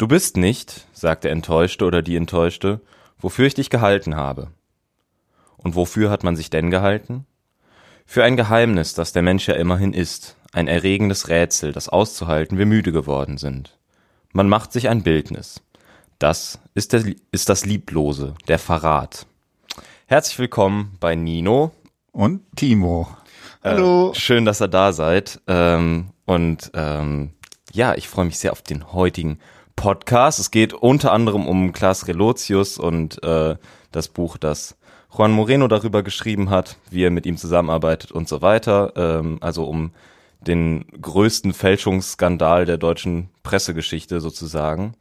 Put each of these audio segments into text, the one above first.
Du bist nicht, sagt der Enttäuschte oder die Enttäuschte, wofür ich dich gehalten habe. Und wofür hat man sich denn gehalten? Für ein Geheimnis, das der Mensch ja immerhin ist, ein erregendes Rätsel, das auszuhalten wir müde geworden sind. Man macht sich ein Bildnis. Das ist, der, ist das Lieblose, der Verrat. Herzlich willkommen bei Nino. Und Timo. Hallo. Äh, schön, dass ihr da seid. Ähm, und ähm, ja, ich freue mich sehr auf den heutigen Podcast. Es geht unter anderem um Klaas Relotius und äh, das Buch, das Juan Moreno darüber geschrieben hat, wie er mit ihm zusammenarbeitet und so weiter. Ähm, also um den größten Fälschungsskandal der deutschen Pressegeschichte sozusagen.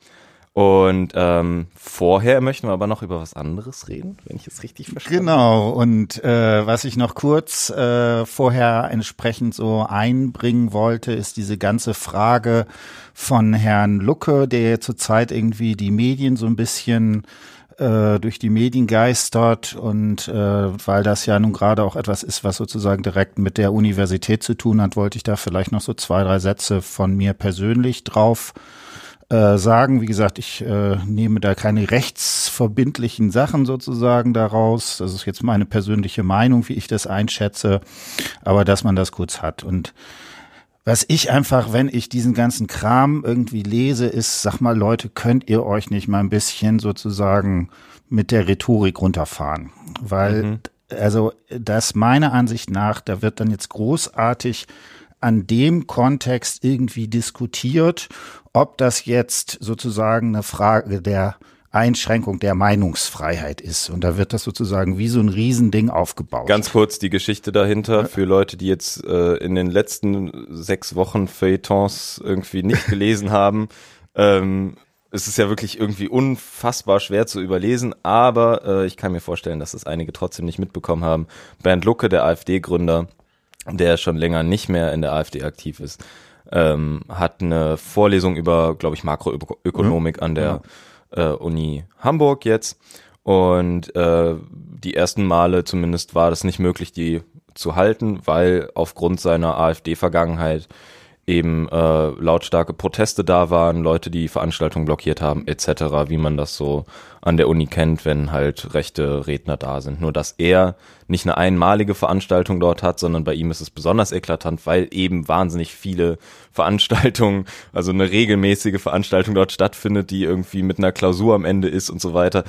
Und ähm, vorher möchten wir aber noch über was anderes reden, wenn ich es richtig verstehe. Genau, und äh, was ich noch kurz äh, vorher entsprechend so einbringen wollte, ist diese ganze Frage von Herrn Lucke, der zurzeit irgendwie die Medien so ein bisschen äh, durch die Medien geistert und äh, weil das ja nun gerade auch etwas ist, was sozusagen direkt mit der Universität zu tun hat, wollte ich da vielleicht noch so zwei, drei Sätze von mir persönlich drauf äh, sagen. Wie gesagt, ich äh, nehme da keine rechtsverbindlichen Sachen sozusagen daraus. Das ist jetzt meine persönliche Meinung, wie ich das einschätze, aber dass man das kurz hat. Und was ich einfach, wenn ich diesen ganzen Kram irgendwie lese, ist, sag mal, Leute, könnt ihr euch nicht mal ein bisschen sozusagen mit der Rhetorik runterfahren? Weil, mhm. also, das meiner Ansicht nach, da wird dann jetzt großartig an dem Kontext irgendwie diskutiert, ob das jetzt sozusagen eine Frage der Einschränkung der Meinungsfreiheit ist. Und da wird das sozusagen wie so ein Riesending aufgebaut. Ganz kurz die Geschichte dahinter für Leute, die jetzt äh, in den letzten sechs Wochen Feuilletons irgendwie nicht gelesen haben. Ähm, es ist ja wirklich irgendwie unfassbar schwer zu überlesen, aber äh, ich kann mir vorstellen, dass es einige trotzdem nicht mitbekommen haben. Bernd Lucke, der AfD-Gründer, der schon länger nicht mehr in der AfD aktiv ist, ähm, hat eine Vorlesung über, glaube ich, Makroökonomik mhm. an der ja. äh, Uni Hamburg jetzt. Und äh, die ersten Male zumindest war das nicht möglich, die zu halten, weil aufgrund seiner AfD-Vergangenheit eben äh, lautstarke Proteste da waren, Leute, die Veranstaltungen blockiert haben, etc., wie man das so an der Uni kennt, wenn halt rechte Redner da sind. Nur dass er nicht eine einmalige Veranstaltung dort hat, sondern bei ihm ist es besonders eklatant, weil eben wahnsinnig viele Veranstaltungen, also eine regelmäßige Veranstaltung dort stattfindet, die irgendwie mit einer Klausur am Ende ist und so weiter.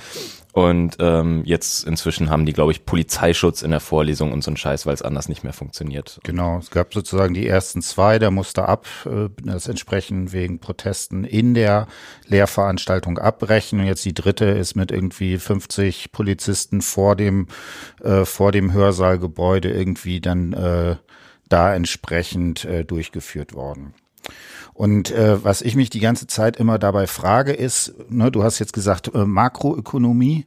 Und ähm, jetzt inzwischen haben die, glaube ich, Polizeischutz in der Vorlesung und so ein Scheiß, weil es anders nicht mehr funktioniert. Genau, es gab sozusagen die ersten zwei, der musste ab, äh, das entsprechend wegen Protesten in der Lehrveranstaltung abbrechen. Und jetzt die dritte ist mit irgendwie 50 Polizisten vor dem, äh, vor dem Hörsaalgebäude irgendwie dann äh, da entsprechend äh, durchgeführt worden. Und äh, was ich mich die ganze Zeit immer dabei frage, ist, ne, du hast jetzt gesagt, äh, Makroökonomie,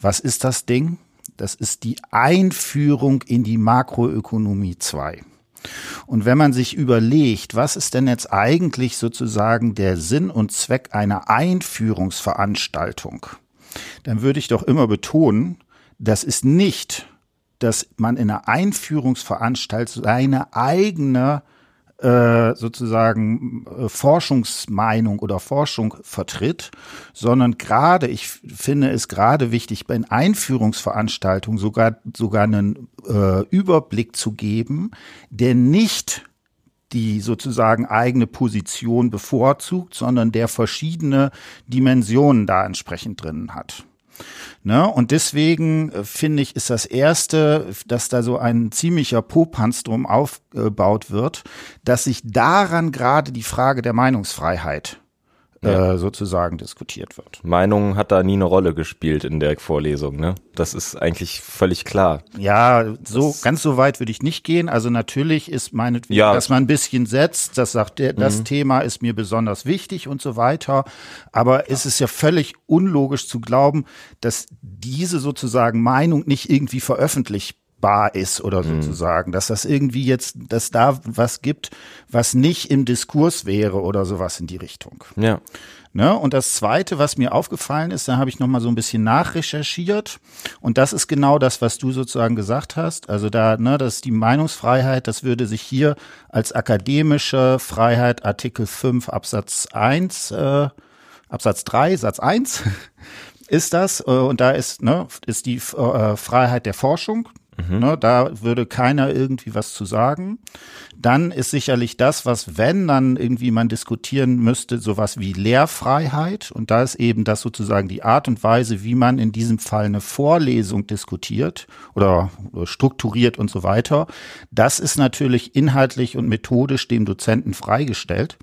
was ist das Ding? Das ist die Einführung in die Makroökonomie 2. Und wenn man sich überlegt, was ist denn jetzt eigentlich sozusagen der Sinn und Zweck einer Einführungsveranstaltung, dann würde ich doch immer betonen, das ist nicht, dass man in einer Einführungsveranstaltung seine eigene äh, sozusagen äh, Forschungsmeinung oder Forschung vertritt, sondern gerade, ich finde es gerade wichtig, bei Einführungsveranstaltungen sogar, sogar einen äh, Überblick zu geben, der nicht die sozusagen eigene Position bevorzugt, sondern der verschiedene Dimensionen da entsprechend drin hat. Ne? Und deswegen äh, finde ich, ist das erste, dass da so ein ziemlicher Popanz drum aufgebaut wird, dass sich daran gerade die Frage der Meinungsfreiheit ja. äh, sozusagen diskutiert wird. Meinung hat da nie eine Rolle gespielt in der Vorlesung, ne? Das ist eigentlich völlig klar. Ja, so das ganz so weit würde ich nicht gehen. Also natürlich ist meinetwegen, ja. dass man ein bisschen setzt, das sagt der, das mhm. Thema ist mir besonders wichtig und so weiter. Aber ja. es ist ja völlig unlogisch zu glauben, dass diese sozusagen Meinung nicht irgendwie veröffentlicht bar ist oder mhm. sozusagen, dass das irgendwie jetzt, dass da was gibt, was nicht im Diskurs wäre oder sowas in die Richtung. Ja. Ne? Und das Zweite, was mir aufgefallen ist, da habe ich noch mal so ein bisschen nachrecherchiert und das ist genau das, was du sozusagen gesagt hast. Also da, ne, das ist die Meinungsfreiheit, das würde sich hier als akademische Freiheit Artikel 5 Absatz 1 äh, Absatz 3, Satz 1 ist das. Äh, und da ist, ne, ist die äh, Freiheit der Forschung. Mhm. Ne, da würde keiner irgendwie was zu sagen. Dann ist sicherlich das, was, wenn dann irgendwie man diskutieren müsste, sowas wie Lehrfreiheit. Und da ist eben das sozusagen die Art und Weise, wie man in diesem Fall eine Vorlesung diskutiert oder strukturiert und so weiter. Das ist natürlich inhaltlich und methodisch dem Dozenten freigestellt.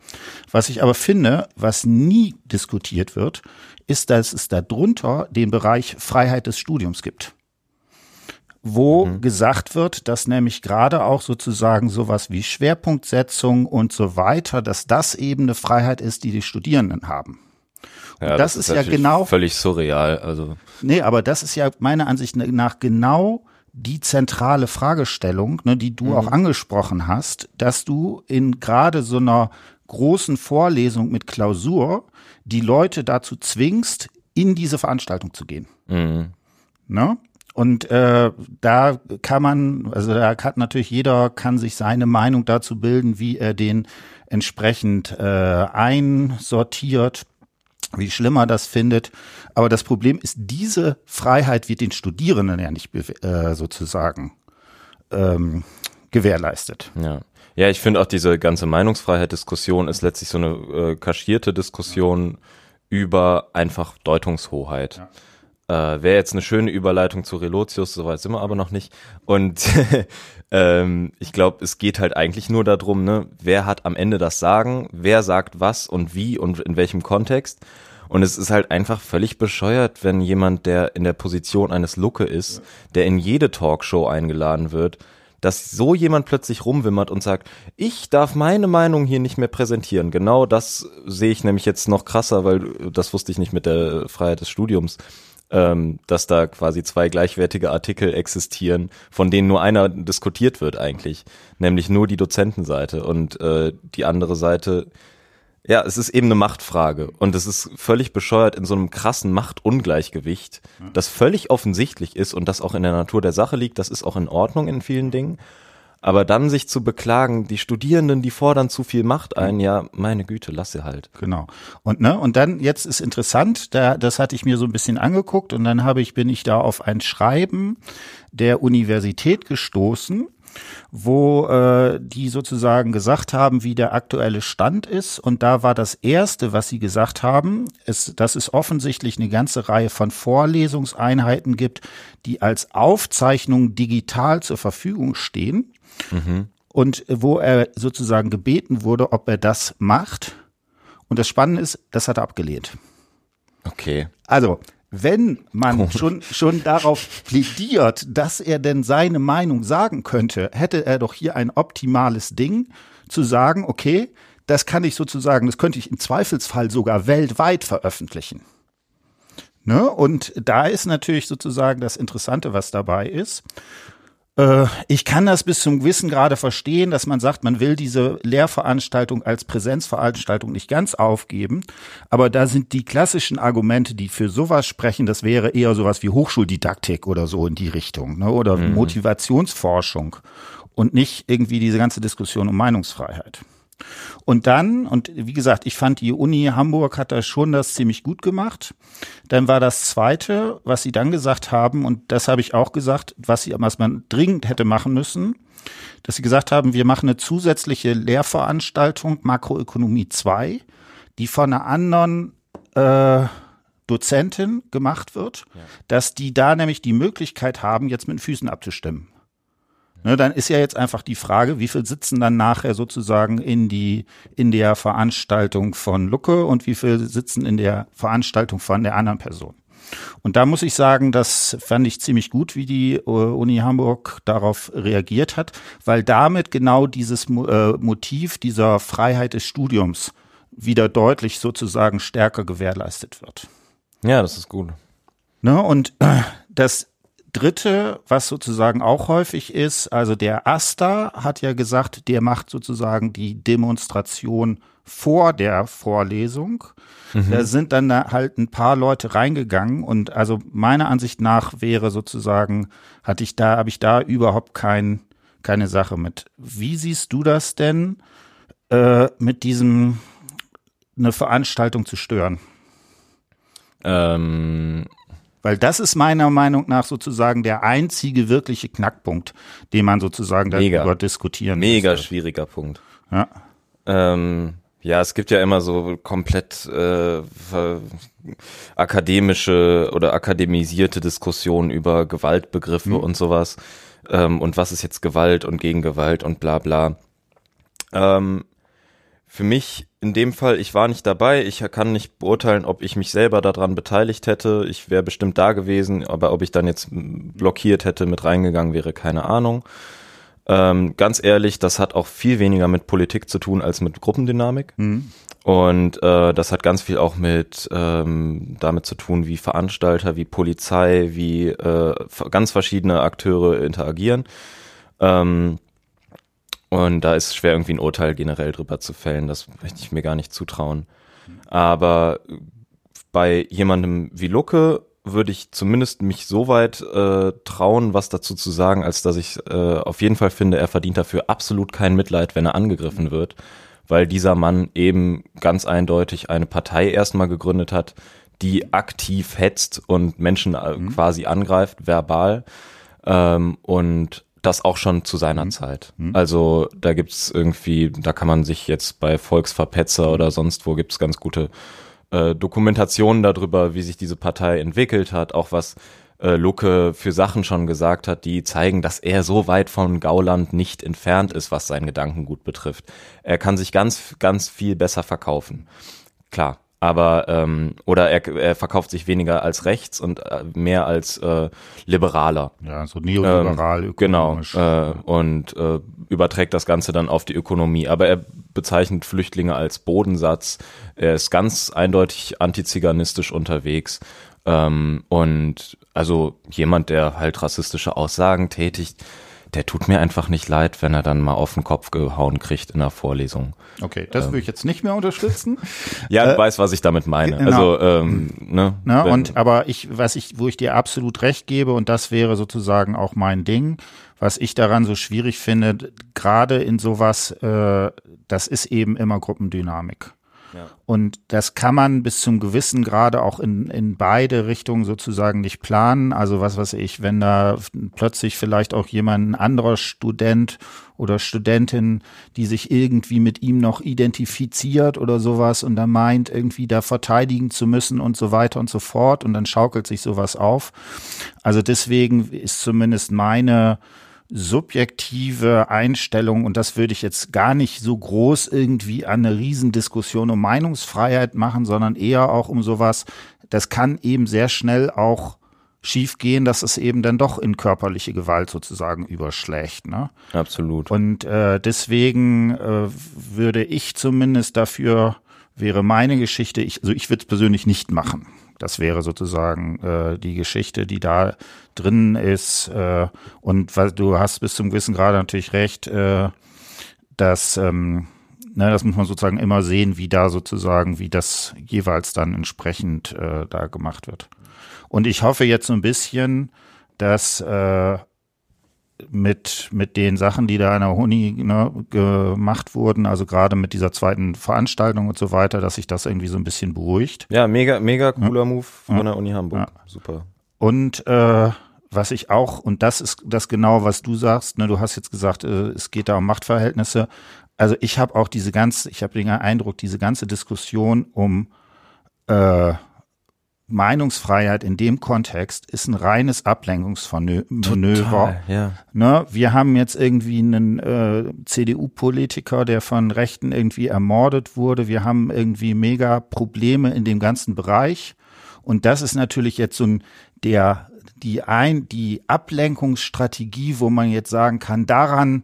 Was ich aber finde, was nie diskutiert wird, ist, dass es darunter den Bereich Freiheit des Studiums gibt wo mhm. gesagt wird, dass nämlich gerade auch sozusagen sowas wie Schwerpunktsetzung und so weiter, dass das eben eine Freiheit ist, die die Studierenden haben. Ja, das, das, ist, ist ja genau völlig surreal. Also nee, aber das ist ja meiner Ansicht nach genau die zentrale Fragestellung, ne, die du mhm. auch angesprochen hast, dass du in gerade so einer großen Vorlesung mit Klausur die Leute dazu zwingst, in diese Veranstaltung zu gehen. Mhm. Ne? Und äh, da kann man, also da hat natürlich jeder kann sich seine Meinung dazu bilden, wie er den entsprechend äh, einsortiert, wie schlimmer das findet. Aber das Problem ist, diese Freiheit wird den Studierenden ja nicht äh, sozusagen ähm, gewährleistet. Ja. Ja, ich finde auch diese ganze Meinungsfreiheit-Diskussion ist letztlich so eine äh, kaschierte Diskussion ja. über einfach Deutungshoheit. Ja. Äh, Wäre jetzt eine schöne Überleitung zu Relotius, soweit sind wir aber noch nicht. Und ähm, ich glaube, es geht halt eigentlich nur darum, ne, wer hat am Ende das Sagen, wer sagt was und wie und in welchem Kontext. Und es ist halt einfach völlig bescheuert, wenn jemand, der in der Position eines Lucke ist, der in jede Talkshow eingeladen wird, dass so jemand plötzlich rumwimmert und sagt, ich darf meine Meinung hier nicht mehr präsentieren. Genau das sehe ich nämlich jetzt noch krasser, weil das wusste ich nicht mit der Freiheit des Studiums ähm, dass da quasi zwei gleichwertige Artikel existieren, von denen nur einer diskutiert wird eigentlich, nämlich nur die Dozentenseite und äh, die andere Seite. Ja, es ist eben eine Machtfrage und es ist völlig bescheuert in so einem krassen Machtungleichgewicht, das völlig offensichtlich ist und das auch in der Natur der Sache liegt. Das ist auch in Ordnung in vielen Dingen. Aber dann sich zu beklagen, die Studierenden, die fordern zu viel Macht ein, ja, meine Güte, lass sie halt. Genau. Und ne, und dann jetzt ist interessant, da das hatte ich mir so ein bisschen angeguckt und dann habe ich bin ich da auf ein Schreiben der Universität gestoßen, wo äh, die sozusagen gesagt haben, wie der aktuelle Stand ist. Und da war das Erste, was sie gesagt haben, ist, dass es offensichtlich eine ganze Reihe von Vorlesungseinheiten gibt, die als Aufzeichnung digital zur Verfügung stehen. Mhm. Und wo er sozusagen gebeten wurde, ob er das macht. Und das Spannende ist, das hat er abgelehnt. Okay. Also, wenn man schon, schon darauf plädiert, dass er denn seine Meinung sagen könnte, hätte er doch hier ein optimales Ding zu sagen, okay, das kann ich sozusagen, das könnte ich im Zweifelsfall sogar weltweit veröffentlichen. Ne? Und da ist natürlich sozusagen das Interessante, was dabei ist. Äh, ich kann das bis zum gewissen Grade verstehen, dass man sagt, man will diese Lehrveranstaltung als Präsenzveranstaltung nicht ganz aufgeben. Aber da sind die klassischen Argumente, die für sowas sprechen, das wäre eher sowas wie Hochschuldidaktik oder so in die Richtung, ne? oder mhm. Motivationsforschung und nicht irgendwie diese ganze Diskussion um Meinungsfreiheit. Und dann, und wie gesagt, ich fand die Uni Hamburg hat da schon das ziemlich gut gemacht. Dann war das zweite, was sie dann gesagt haben, und das habe ich auch gesagt, was sie, was man dringend hätte machen müssen, dass sie gesagt haben, wir machen eine zusätzliche Lehrveranstaltung Makroökonomie 2, die von einer anderen äh, Dozentin gemacht wird, ja. dass die da nämlich die Möglichkeit haben, jetzt mit den Füßen abzustimmen. Ne, dann ist ja jetzt einfach die Frage, wie viel sitzen dann nachher sozusagen in die, in der Veranstaltung von Lucke und wie viel sitzen in der Veranstaltung von der anderen Person. Und da muss ich sagen, das fand ich ziemlich gut, wie die äh, Uni Hamburg darauf reagiert hat, weil damit genau dieses äh, Motiv dieser Freiheit des Studiums wieder deutlich sozusagen stärker gewährleistet wird. Ja, das ist gut. Ne, und das Dritte, was sozusagen auch häufig ist, also der Asta hat ja gesagt, der macht sozusagen die Demonstration vor der Vorlesung. Mhm. Da sind dann halt ein paar Leute reingegangen und also meiner Ansicht nach wäre sozusagen, hatte ich da, habe ich da überhaupt kein, keine Sache mit. Wie siehst du das denn, äh, mit diesem, eine Veranstaltung zu stören? Ähm, Weil das ist meiner Meinung nach sozusagen der einzige wirkliche Knackpunkt, den man sozusagen Mega. darüber diskutieren mega müsste. schwieriger Punkt. Ja. Ähm, ja, es gibt ja immer so komplett äh, akademische oder akademisierte Diskussionen über Gewaltbegriffe und sowas. Ähm, und was ist jetzt Gewalt und Gegengewalt und bla bla. Ähm, für mich in dem Fall, ich war nicht dabei, ich kann nicht beurteilen, ob ich mich selber daran beteiligt hätte. Ich wäre bestimmt da gewesen, aber ob ich dann jetzt blockiert hätte, mit reingegangen wäre, keine Ahnung. Ähm, ganz ehrlich, das hat auch viel weniger mit Politik zu tun als mit Gruppendynamik. Und äh, das hat ganz viel auch mit ähm, damit zu tun, wie Veranstalter, wie Polizei, wie äh, ganz verschiedene Akteure interagieren. Ähm, und da ist schwer, irgendwie ein Urteil generell drüber zu fällen. Das möchte ich mir gar nicht zutrauen. Aber bei jemandem wie Lucke würde ich zumindest mich so weit äh, trauen, was dazu zu sagen, als dass ich äh, auf jeden Fall finde, er verdient dafür absolut kein Mitleid, wenn er angegriffen wird, weil dieser Mann eben ganz eindeutig eine Partei erstmal gegründet hat, die aktiv hetzt und Menschen äh, quasi angreift, verbal. Ähm, und das auch schon zu seiner Zeit. Also da gibt's irgendwie, da kann man sich jetzt bei Volksverpetzer oder sonst wo gibt's ganz gute äh, Dokumentationen darüber, wie sich diese Partei entwickelt hat, auch was äh, Lucke für Sachen schon gesagt hat, die zeigen, dass er so weit von Gauland nicht entfernt ist, was sein Gedankengut betrifft. Er kann sich ganz, ganz viel besser verkaufen. Klar. Aber ähm, oder er, er verkauft sich weniger als rechts und äh, mehr als äh, liberaler. Ja, so neoliberal, Ähm, genau. Äh, und äh, überträgt das Ganze dann auf die Ökonomie. Aber er bezeichnet Flüchtlinge als Bodensatz. Er ist ganz eindeutig antiziganistisch unterwegs. Ähm, und also jemand, der halt rassistische Aussagen tätigt, der tut mir einfach nicht leid, wenn er dann mal auf den Kopf gehauen kriegt in der Vorlesung. Okay, das würde ich jetzt nicht mehr unterstützen. Ja, du weißt, was ich damit meine. genau. Also, ähm, ne, wenn- Und aber ich, was ich, wo ich dir absolut recht gebe, und das wäre sozusagen auch mein Ding, was ich daran so schwierig finde, gerade in sowas, äh, das ist eben immer Gruppendynamik. Und das kann man bis zum gewissen Grade auch in, in beide Richtungen sozusagen nicht planen. Also was weiß ich, wenn da plötzlich vielleicht auch jemand, ein anderer Student oder Studentin, die sich irgendwie mit ihm noch identifiziert oder sowas und dann meint, irgendwie da verteidigen zu müssen und so weiter und so fort und dann schaukelt sich sowas auf. Also deswegen ist zumindest meine subjektive Einstellung, und das würde ich jetzt gar nicht so groß irgendwie an eine Riesendiskussion um Meinungsfreiheit machen, sondern eher auch um sowas, das kann eben sehr schnell auch schiefgehen, dass es eben dann doch in körperliche Gewalt sozusagen überschlägt. Ne? absolut. Und äh, deswegen äh, würde ich zumindest dafür, wäre meine Geschichte, ich, also ich würde es persönlich nicht machen. Das wäre sozusagen äh, die Geschichte, die da drin ist. Äh, und weil du hast bis zum gewissen Grade natürlich recht, äh, dass ähm, ne, das muss man sozusagen immer sehen, wie da sozusagen, wie das jeweils dann entsprechend äh, da gemacht wird. Und ich hoffe jetzt so ein bisschen, dass äh, mit, mit den Sachen, die da an der Uni ne, gemacht wurden, also gerade mit dieser zweiten Veranstaltung und so weiter, dass sich das irgendwie so ein bisschen beruhigt. Ja, mega, mega cooler Move von Ja. der Uni Hamburg. Ja. Super. Und äh, was ich auch, und das ist das genau, was du sagst, ne, du hast jetzt gesagt, äh, es geht da um Machtverhältnisse. Also ich habe auch diese ganze, ich habe den Eindruck, diese ganze Diskussion um äh, Meinungsfreiheit in dem Kontext ist ein reines Ablenkungsmanöver. ja. Ne, wir haben jetzt irgendwie einen äh, CDU-Politiker, der von Rechten irgendwie ermordet wurde. Wir haben irgendwie mega Probleme in dem ganzen Bereich. Und das ist natürlich jetzt so ein, der, die ein, die Ablenkungsstrategie, wo man jetzt sagen kann, daran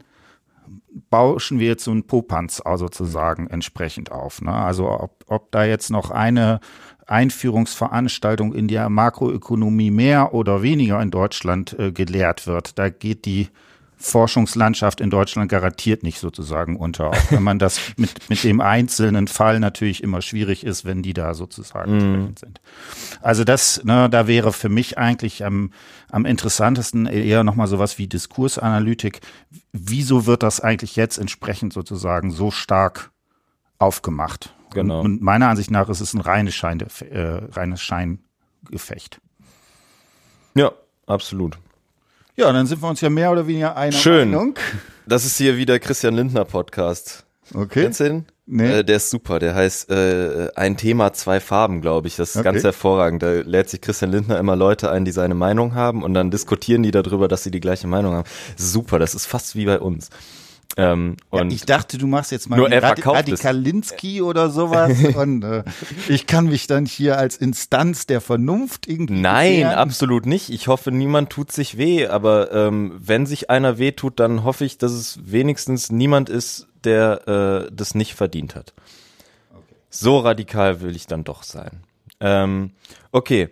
bauschen wir jetzt so einen Popanz also sozusagen entsprechend auf. Ne? Also ob, ob da jetzt noch eine Einführungsveranstaltung in der Makroökonomie mehr oder weniger in Deutschland äh, gelehrt wird, da geht die Forschungslandschaft in Deutschland garantiert nicht sozusagen unter. Auch wenn man das mit, mit dem einzelnen Fall natürlich immer schwierig ist, wenn die da sozusagen entsprechend sind. Also das, ne, da wäre für mich eigentlich am, am interessantesten eher nochmal sowas wie Diskursanalytik. Wieso wird das eigentlich jetzt entsprechend sozusagen so stark aufgemacht? Genau. Und, und meiner Ansicht nach ist es ein reines Schein, äh, reines Schein, Gefecht. Ja, absolut. Ja, dann sind wir uns ja mehr oder weniger einer Schön. Meinung. Das ist hier wieder Christian Lindner Podcast. Okay. Kennst du den? Nee. Äh, der ist super. Der heißt äh, Ein Thema, zwei Farben, glaube ich. Das ist Okay. ganz hervorragend. Da lädt sich Christian Lindner immer Leute ein, die seine Meinung haben und dann diskutieren die darüber, dass sie die gleiche Meinung haben. Super, das ist fast wie bei uns. Ähm, Ja, ich dachte, du machst jetzt mal Nur den er Radi verkauft es. Radikalinski oder sowas und äh, ich kann mich dann hier als Instanz der Vernunft irgendwie Nein, bewähren. absolut nicht. Ich hoffe, niemand tut sich weh. Aber ähm, wenn sich einer weh tut, dann hoffe ich, dass es wenigstens niemand ist, der äh, das nicht verdient hat. So radikal will ich dann doch sein. Ähm, okay.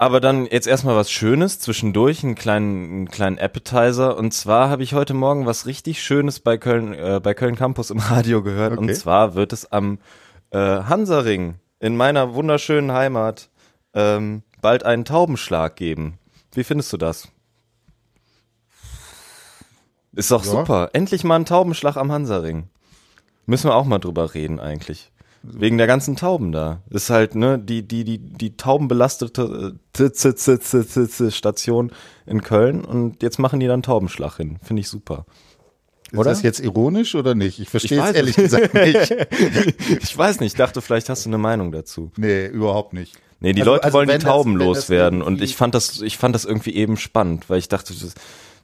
Aber dann jetzt erstmal was Schönes zwischendurch, einen kleinen, einen kleinen Appetizer. Und zwar habe ich heute Morgen was richtig Schönes bei Köln, äh, bei Köln Campus im Radio gehört. Und Okay. zwar wird es am äh, Hansaring in meiner wunderschönen Heimat ähm, bald einen Taubenschlag geben. Wie findest du das? Ist doch Ja. super. Endlich mal ein Taubenschlag am Hansaring. Müssen wir auch mal drüber reden eigentlich. Wegen der ganzen Tauben da. Ist halt, ne, die, die, die, die taubenbelastete äh, Station in Köln und jetzt machen die dann Taubenschlag hin. Finde ich super. Ist oder? das jetzt ironisch oder nicht? Ich verstehe es ehrlich es. gesagt nicht. Ich weiß nicht, ich dachte, vielleicht hast du eine Meinung dazu. Nee, überhaupt nicht. Nee, die Also- Leute also wollen die Tauben das loswerden und ich fand das, ich fand das irgendwie eben spannend, weil ich dachte, das,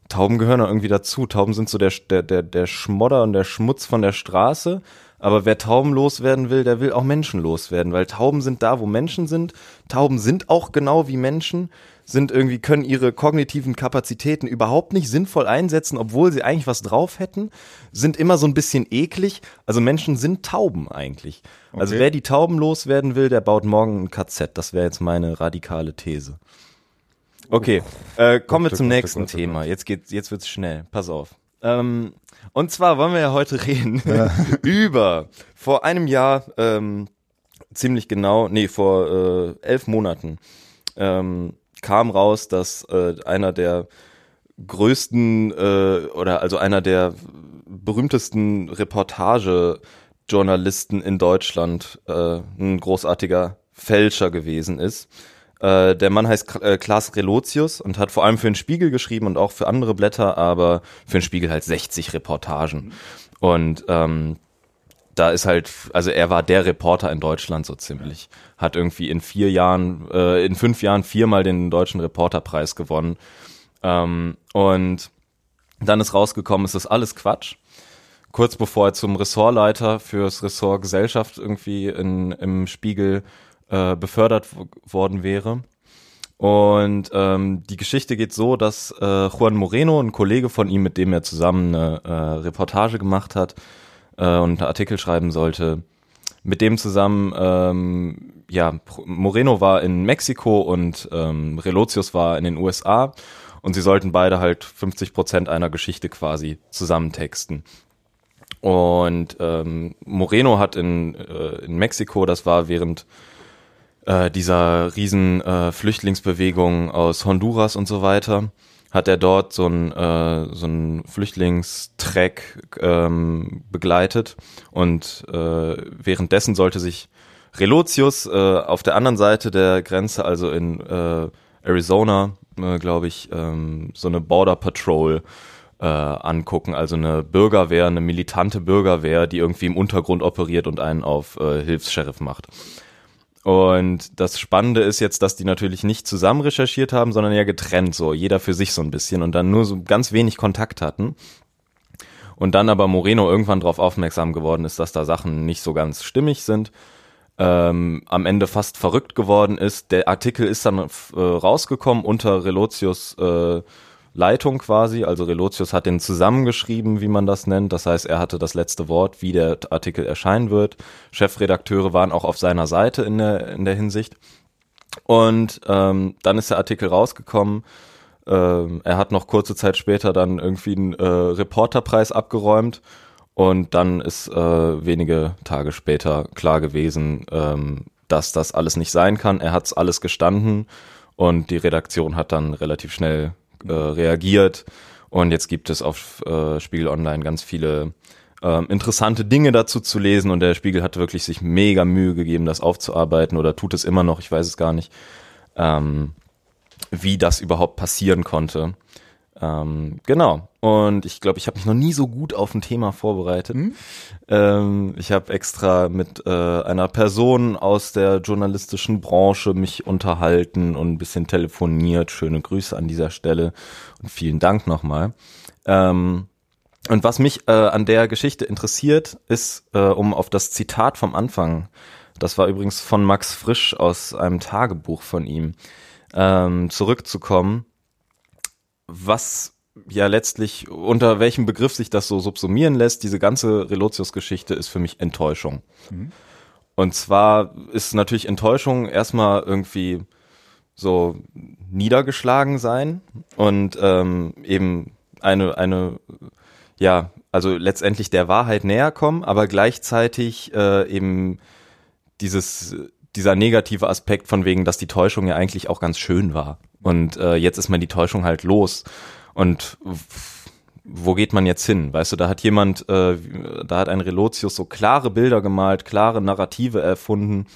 Tauben gehören doch irgendwie dazu. Tauben sind so der, der, der, der Schmodder und der Schmutz von der Straße. Aber wer Tauben loswerden will, der will auch Menschen loswerden, weil Tauben sind da, wo Menschen sind. Tauben sind auch genau wie Menschen, sind irgendwie, können ihre kognitiven Kapazitäten überhaupt nicht sinnvoll einsetzen, obwohl sie eigentlich was drauf hätten, sind immer so ein bisschen eklig. Also Menschen sind Tauben eigentlich. Also Okay. wer die Tauben loswerden will, der baut morgen ein KZ. Das wäre jetzt meine radikale These. Okay, äh, kommen wir zum nächsten Thema. Jetzt geht's, jetzt wird's schnell. Pass auf. Ähm, und zwar wollen wir ja heute reden über vor einem Jahr ähm, ziemlich genau, nee, vor äh, elf Monaten ähm, kam raus, dass äh, einer der größten äh, oder also einer der berühmtesten Reportagejournalisten in Deutschland äh, ein großartiger Fälscher gewesen ist. Äh, der Mann heißt äh, Klaas Relotius und hat vor allem für den Spiegel geschrieben und auch für andere Blätter, aber für den Spiegel halt 60 Reportagen. Und ähm, da ist halt, also er war der Reporter in Deutschland so ziemlich. Hat irgendwie in vier Jahren, äh, in fünf Jahren viermal den deutschen Reporterpreis gewonnen. Ähm, und dann ist rausgekommen, es ist alles Quatsch. Kurz bevor er zum Ressortleiter fürs Ressort Gesellschaft irgendwie in, im Spiegel äh, befördert worden wäre. Und ähm, die Geschichte geht so, dass äh, Juan Moreno, ein Kollege von ihm, mit dem er zusammen eine äh, Reportage gemacht hat äh, und einen Artikel schreiben sollte, mit dem zusammen, ähm, ja, Moreno war in Mexiko und ähm, Relotius war in den USA und sie sollten beide halt 50 Prozent einer Geschichte quasi zusammentexten. Und ähm, Moreno hat in, äh, in Mexiko, das war während äh, dieser riesen äh, Flüchtlingsbewegung aus Honduras und so weiter, hat er dort so ein äh, so ein Flüchtlingstrack ähm, begleitet und äh, währenddessen sollte sich Relotius äh, auf der anderen Seite der Grenze, also in äh, Arizona, äh, glaube ich, ähm, so eine Border Patrol äh, angucken, also eine Bürgerwehr, eine militante Bürgerwehr, die irgendwie im Untergrund operiert und einen auf äh, Hilfs-Sheriff macht. Und das Spannende ist jetzt, dass die natürlich nicht zusammen recherchiert haben, sondern ja getrennt, so jeder für sich so ein bisschen und dann nur so ganz wenig Kontakt hatten. Und dann aber Moreno irgendwann darauf aufmerksam geworden ist, dass da Sachen nicht so ganz stimmig sind. Ähm, am Ende fast verrückt geworden ist. Der Artikel ist dann äh, rausgekommen unter Relotius äh, Leitung quasi. Also Relotius hat den zusammengeschrieben, wie man das nennt. Das heißt, er hatte das letzte Wort, wie der Artikel erscheinen wird. Chefredakteure waren auch auf seiner Seite in der, in der Hinsicht. Und ähm, dann ist der Artikel rausgekommen. Ähm, er hat noch kurze Zeit später dann irgendwie einen äh, Reporterpreis abgeräumt. Und dann ist äh, wenige Tage später klar gewesen, ähm, dass das alles nicht sein kann. Er hat's alles gestanden und die Redaktion hat dann relativ schnell äh, reagiert. Und jetzt gibt es auf äh, Spiegel Online ganz viele ähm, interessante Dinge dazu zu lesen. Und der Spiegel hat wirklich sich mega Mühe gegeben, das aufzuarbeiten oder tut es immer noch, ich weiß es gar nicht. ähm, wie das überhaupt passieren konnte. Ähm, genau. Und ich glaube, ich habe mich noch nie so gut auf ein Thema vorbereitet. Mhm. Ähm, ich habe extra mit äh, einer Person aus der journalistischen Branche mich unterhalten und ein bisschen telefoniert. Schöne Grüße an dieser Stelle und vielen Dank nochmal. Ähm, und was mich äh, an der Geschichte interessiert, ist, äh, um auf das Zitat vom Anfang, das war übrigens von Max Frisch aus einem Tagebuch von ihm, ähm, zurückzukommen was ja letztlich, unter welchem Begriff sich das so subsumieren lässt, diese ganze Relotius-Geschichte ist für mich Enttäuschung. Mhm. Und zwar ist natürlich Enttäuschung erstmal irgendwie so niedergeschlagen sein und ähm, eben eine, eine, ja, also letztendlich der Wahrheit näher kommen, aber gleichzeitig äh, eben dieses, dieser negative Aspekt von wegen, dass die Täuschung ja eigentlich auch ganz schön war. Und äh, jetzt ist man die Täuschung halt los. Und wo geht man jetzt hin? Weißt du, da hat jemand, äh, da hat ein Relotius so klare Bilder gemalt, klare Narrative erfunden,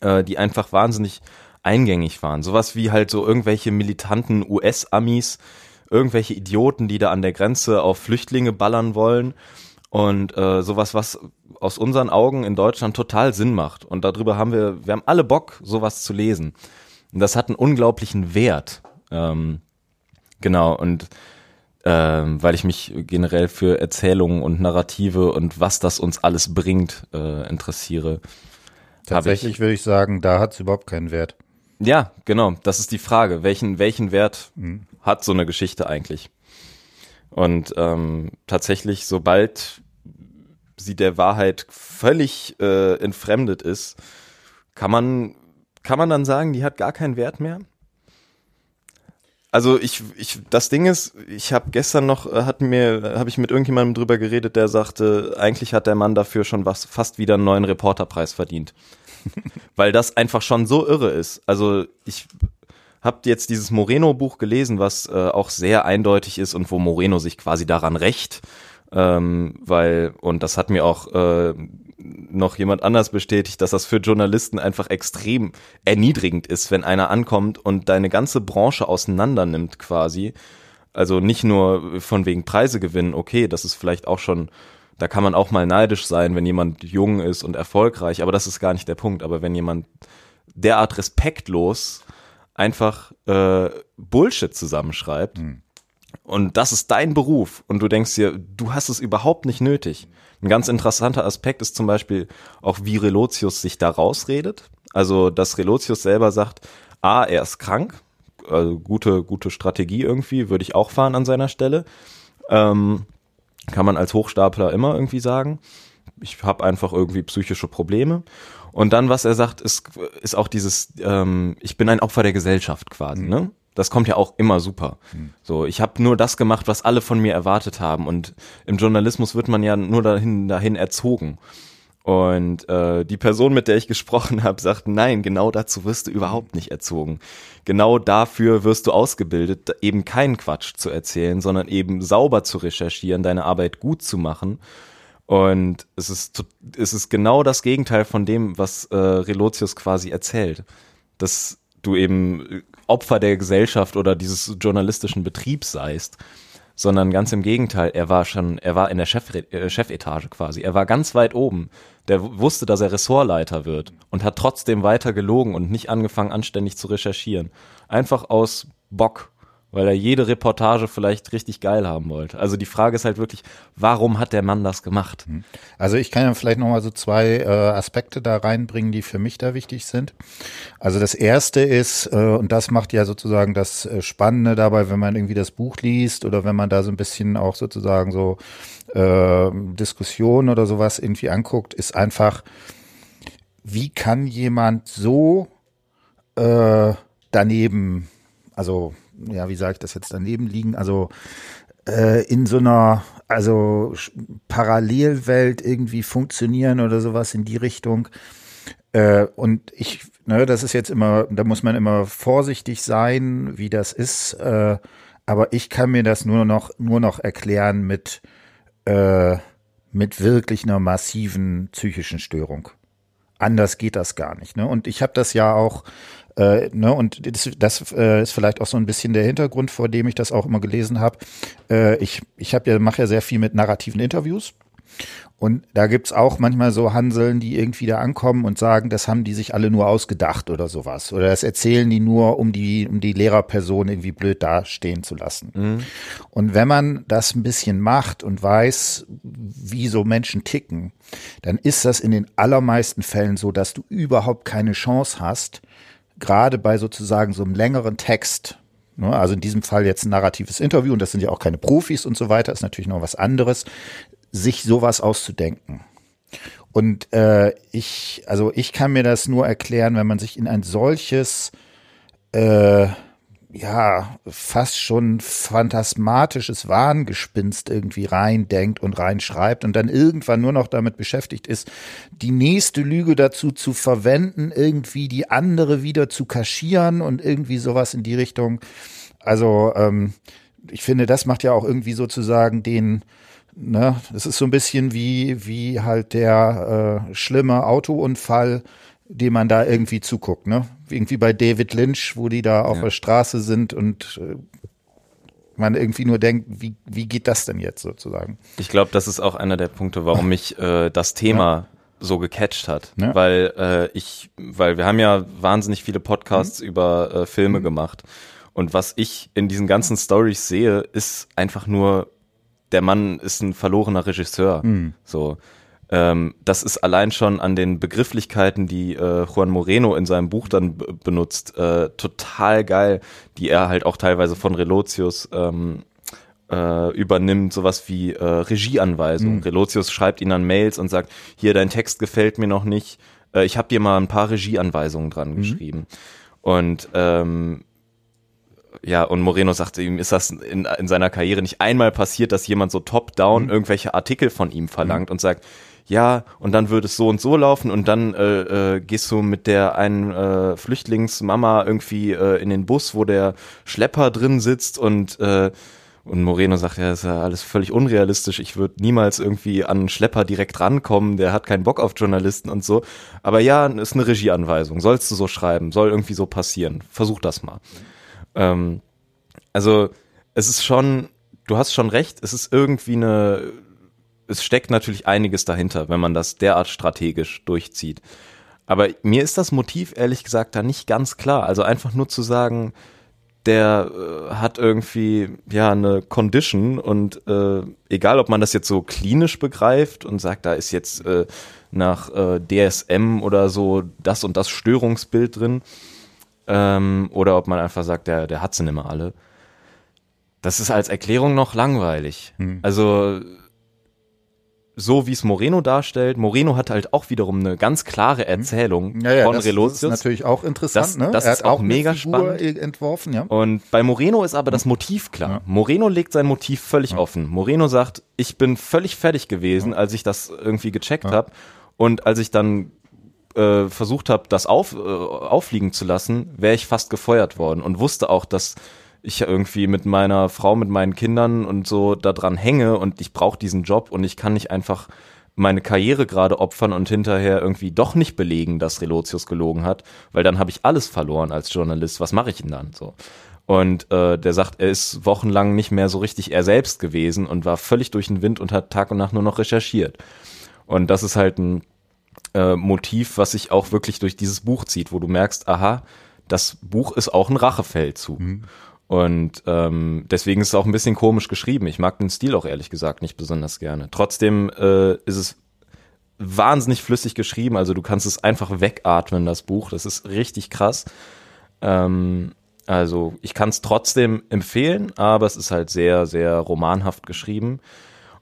äh, die einfach wahnsinnig eingängig waren. Sowas wie halt so irgendwelche militanten US-Amis, irgendwelche Idioten, die da an der Grenze auf Flüchtlinge ballern wollen. Und äh, sowas, was aus unseren Augen in Deutschland total Sinn macht. Und darüber haben wir, wir haben alle Bock, sowas zu lesen. Und das hat einen unglaublichen Wert. Ähm, genau, und ähm, weil ich mich generell für Erzählungen und Narrative und was das uns alles bringt äh, interessiere. Tatsächlich ich, würde ich sagen, da hat es überhaupt keinen Wert. Ja, genau, das ist die Frage. Welchen, welchen Wert mhm. hat so eine Geschichte eigentlich? Und ähm, tatsächlich, sobald sie der Wahrheit völlig äh, entfremdet ist, kann man kann man dann sagen, die hat gar keinen Wert mehr? Also ich, ich, das Ding ist, ich habe gestern noch, äh, hat mir, habe ich mit irgendjemandem drüber geredet, der sagte, eigentlich hat der Mann dafür schon was, fast wieder einen neuen Reporterpreis verdient, weil das einfach schon so irre ist. Also ich habe jetzt dieses Moreno-Buch gelesen, was äh, auch sehr eindeutig ist und wo Moreno sich quasi daran rächt, ähm, weil und das hat mir auch äh, noch jemand anders bestätigt, dass das für Journalisten einfach extrem erniedrigend ist, wenn einer ankommt und deine ganze Branche auseinander nimmt quasi. Also nicht nur von wegen Preise gewinnen, okay, das ist vielleicht auch schon, da kann man auch mal neidisch sein, wenn jemand jung ist und erfolgreich, aber das ist gar nicht der Punkt. Aber wenn jemand derart respektlos einfach äh, Bullshit zusammenschreibt, hm. Und das ist dein Beruf und du denkst dir, du hast es überhaupt nicht nötig. Ein ganz interessanter Aspekt ist zum Beispiel auch, wie Relotius sich da rausredet. Also, dass Relotius selber sagt, A, er ist krank, also gute, gute Strategie irgendwie, würde ich auch fahren an seiner Stelle. Ähm, kann man als Hochstapler immer irgendwie sagen. Ich habe einfach irgendwie psychische Probleme. Und dann, was er sagt, ist, ist auch dieses, ähm, ich bin ein Opfer der Gesellschaft quasi, mhm. ne? Das kommt ja auch immer super. Mhm. So, ich habe nur das gemacht, was alle von mir erwartet haben. Und im Journalismus wird man ja nur dahin, dahin erzogen. Und äh, die Person, mit der ich gesprochen habe, sagt, nein, genau dazu wirst du überhaupt nicht erzogen. Genau dafür wirst du ausgebildet, eben keinen Quatsch zu erzählen, sondern eben sauber zu recherchieren, deine Arbeit gut zu machen. Und es ist, es ist genau das Gegenteil von dem, was äh, Relotius quasi erzählt. Dass du eben Opfer der Gesellschaft oder dieses journalistischen Betriebs seist, sondern ganz im Gegenteil, er war schon, er war in der Chef, äh, Chefetage quasi. Er war ganz weit oben. Der wusste, dass er Ressortleiter wird und hat trotzdem weiter gelogen und nicht angefangen, anständig zu recherchieren. Einfach aus Bock weil er jede Reportage vielleicht richtig geil haben wollte. Also die Frage ist halt wirklich, warum hat der Mann das gemacht? Mhm. Also ich kann ja vielleicht noch mal so zwei äh, Aspekte da reinbringen, die für mich da wichtig sind. Also das erste ist, äh, und das macht ja sozusagen das äh, Spannende dabei, wenn man irgendwie das Buch liest oder wenn man da so ein bisschen auch sozusagen so äh, Diskussionen oder sowas irgendwie anguckt, ist einfach, wie kann jemand so äh, daneben, also ja, wie sage ich das jetzt daneben liegen? Also äh, in so einer also Parallelwelt irgendwie funktionieren oder sowas in die Richtung. Äh, und ich, ne, das ist jetzt immer, da muss man immer vorsichtig sein, wie das ist. Äh, aber ich kann mir das nur noch nur noch erklären mit äh, mit wirklich einer massiven psychischen Störung. Anders geht das gar nicht. Ne? Und ich habe das ja auch Äh, ne, und das, das äh, ist vielleicht auch so ein bisschen der Hintergrund, vor dem ich das auch immer gelesen habe. Äh, ich ich habe ja mache ja sehr viel mit narrativen Interviews und da gibt's auch manchmal so Hanseln, die irgendwie da ankommen und sagen, das haben die sich alle nur ausgedacht oder sowas. Oder das erzählen die nur, um die, um die Lehrerperson irgendwie blöd dastehen zu lassen. Mhm. Und wenn man das ein bisschen macht und weiß, wie so Menschen ticken, dann ist das in den allermeisten Fällen so, dass du überhaupt keine Chance hast, gerade bei sozusagen so einem längeren Text, ne, also in diesem Fall jetzt ein narratives Interview, und das sind ja auch keine Profis und so weiter, ist natürlich noch was anderes, sich sowas auszudenken. Und äh, ich, also ich kann mir das nur erklären, wenn man sich in ein solches, äh, ja, fast schon phantasmatisches Wahngespinst irgendwie reindenkt und reinschreibt und dann irgendwann nur noch damit beschäftigt ist, die nächste Lüge dazu zu verwenden, irgendwie die andere wieder zu kaschieren und irgendwie sowas in die Richtung. Also ähm, ich finde, das macht ja auch irgendwie sozusagen den Ne? Das ist so ein bisschen wie, wie halt der äh, schlimme Autounfall, dem man da irgendwie zuguckt. Ne? Irgendwie bei David Lynch, wo die da auf ja. der Straße sind und äh, man irgendwie nur denkt, wie, wie geht das denn jetzt sozusagen? Ich glaube, das ist auch einer der Punkte, warum mich äh, das Thema ja. so gecatcht hat. Ja. Weil äh, ich, weil wir haben ja wahnsinnig viele Podcasts mhm. über äh, Filme mhm. gemacht. Und was ich in diesen ganzen Stories sehe, ist einfach nur der Mann ist ein verlorener Regisseur. Mhm. So. Ähm, das ist allein schon an den Begrifflichkeiten, die äh, Juan Moreno in seinem Buch dann benutzt, äh, total geil, die er halt auch teilweise von Relotius ähm, äh, übernimmt, sowas wie äh, Regieanweisungen. Mhm. Relotius schreibt ihn an Mails und sagt, hier, dein Text gefällt mir noch nicht, äh, ich habe dir mal ein paar Regieanweisungen dran mhm. geschrieben. Und ähm, ja, und Moreno sagte ihm, ist das in, in seiner Karriere nicht einmal passiert, dass jemand so top-down mhm. irgendwelche Artikel von ihm verlangt mhm. und sagt, ja, und dann würde es so und so laufen und dann äh, äh, gehst du mit der einen äh, Flüchtlingsmama irgendwie äh, in den Bus, wo der Schlepper drin sitzt und äh, und Moreno sagt, ja, das ist ja alles völlig unrealistisch. Ich würde niemals irgendwie an einen Schlepper direkt rankommen. Der hat keinen Bock auf Journalisten und so. Aber ja, ist eine Regieanweisung. Sollst du so schreiben? Soll irgendwie so passieren? Versuch das mal. Ähm, also es ist schon, du hast schon recht, es ist irgendwie eine, es steckt natürlich einiges dahinter, wenn man das derart strategisch durchzieht. Aber mir ist das Motiv ehrlich gesagt da nicht ganz klar. Also einfach nur zu sagen, der äh, hat irgendwie ja eine Condition und äh, egal, ob man das jetzt so klinisch begreift und sagt, da ist jetzt äh, nach äh, DSM oder so das und das Störungsbild drin ähm, oder ob man einfach sagt, der, der hat sie nicht mehr alle. Das ist als Erklärung noch langweilig. Hm. Also so wie es Moreno darstellt, Moreno hat halt auch wiederum eine ganz klare hm. Erzählung ja, ja, von das, Relotius. Das ist natürlich auch interessant. Das, ne? das er ist auch mega spannend. entworfen, ja. Und bei Moreno ist aber das hm. Motiv klar. Ja. Moreno legt sein Motiv völlig offen. Moreno sagt, ich bin völlig fertig gewesen, als ich das irgendwie gecheckt ja. habe. Und als ich dann äh, versucht habe, das auf, äh, auffliegen zu lassen, wäre ich fast gefeuert worden und wusste auch, dass ich irgendwie mit meiner Frau, mit meinen Kindern und so da dran hänge und ich brauche diesen Job und ich kann nicht einfach meine Karriere gerade opfern und hinterher irgendwie doch nicht belegen, dass Relotius gelogen hat, weil dann habe ich alles verloren als Journalist. Was mache ich denn dann so? Und äh, der sagt, er ist wochenlang nicht mehr so richtig er selbst gewesen und war völlig durch den Wind und hat Tag und Nacht nur noch recherchiert. Und das ist halt ein äh, Motiv, was sich auch wirklich durch dieses Buch zieht, wo du merkst, aha, das Buch ist auch ein Rachefeldzug. Mhm. Und ähm, deswegen ist es auch ein bisschen komisch geschrieben. Ich mag den Stil auch ehrlich gesagt nicht besonders gerne. Trotzdem äh, ist es wahnsinnig flüssig geschrieben. Also du kannst es einfach wegatmen, das Buch. Das ist richtig krass. Ähm, also ich kann es trotzdem empfehlen, aber es ist halt sehr, sehr romanhaft geschrieben.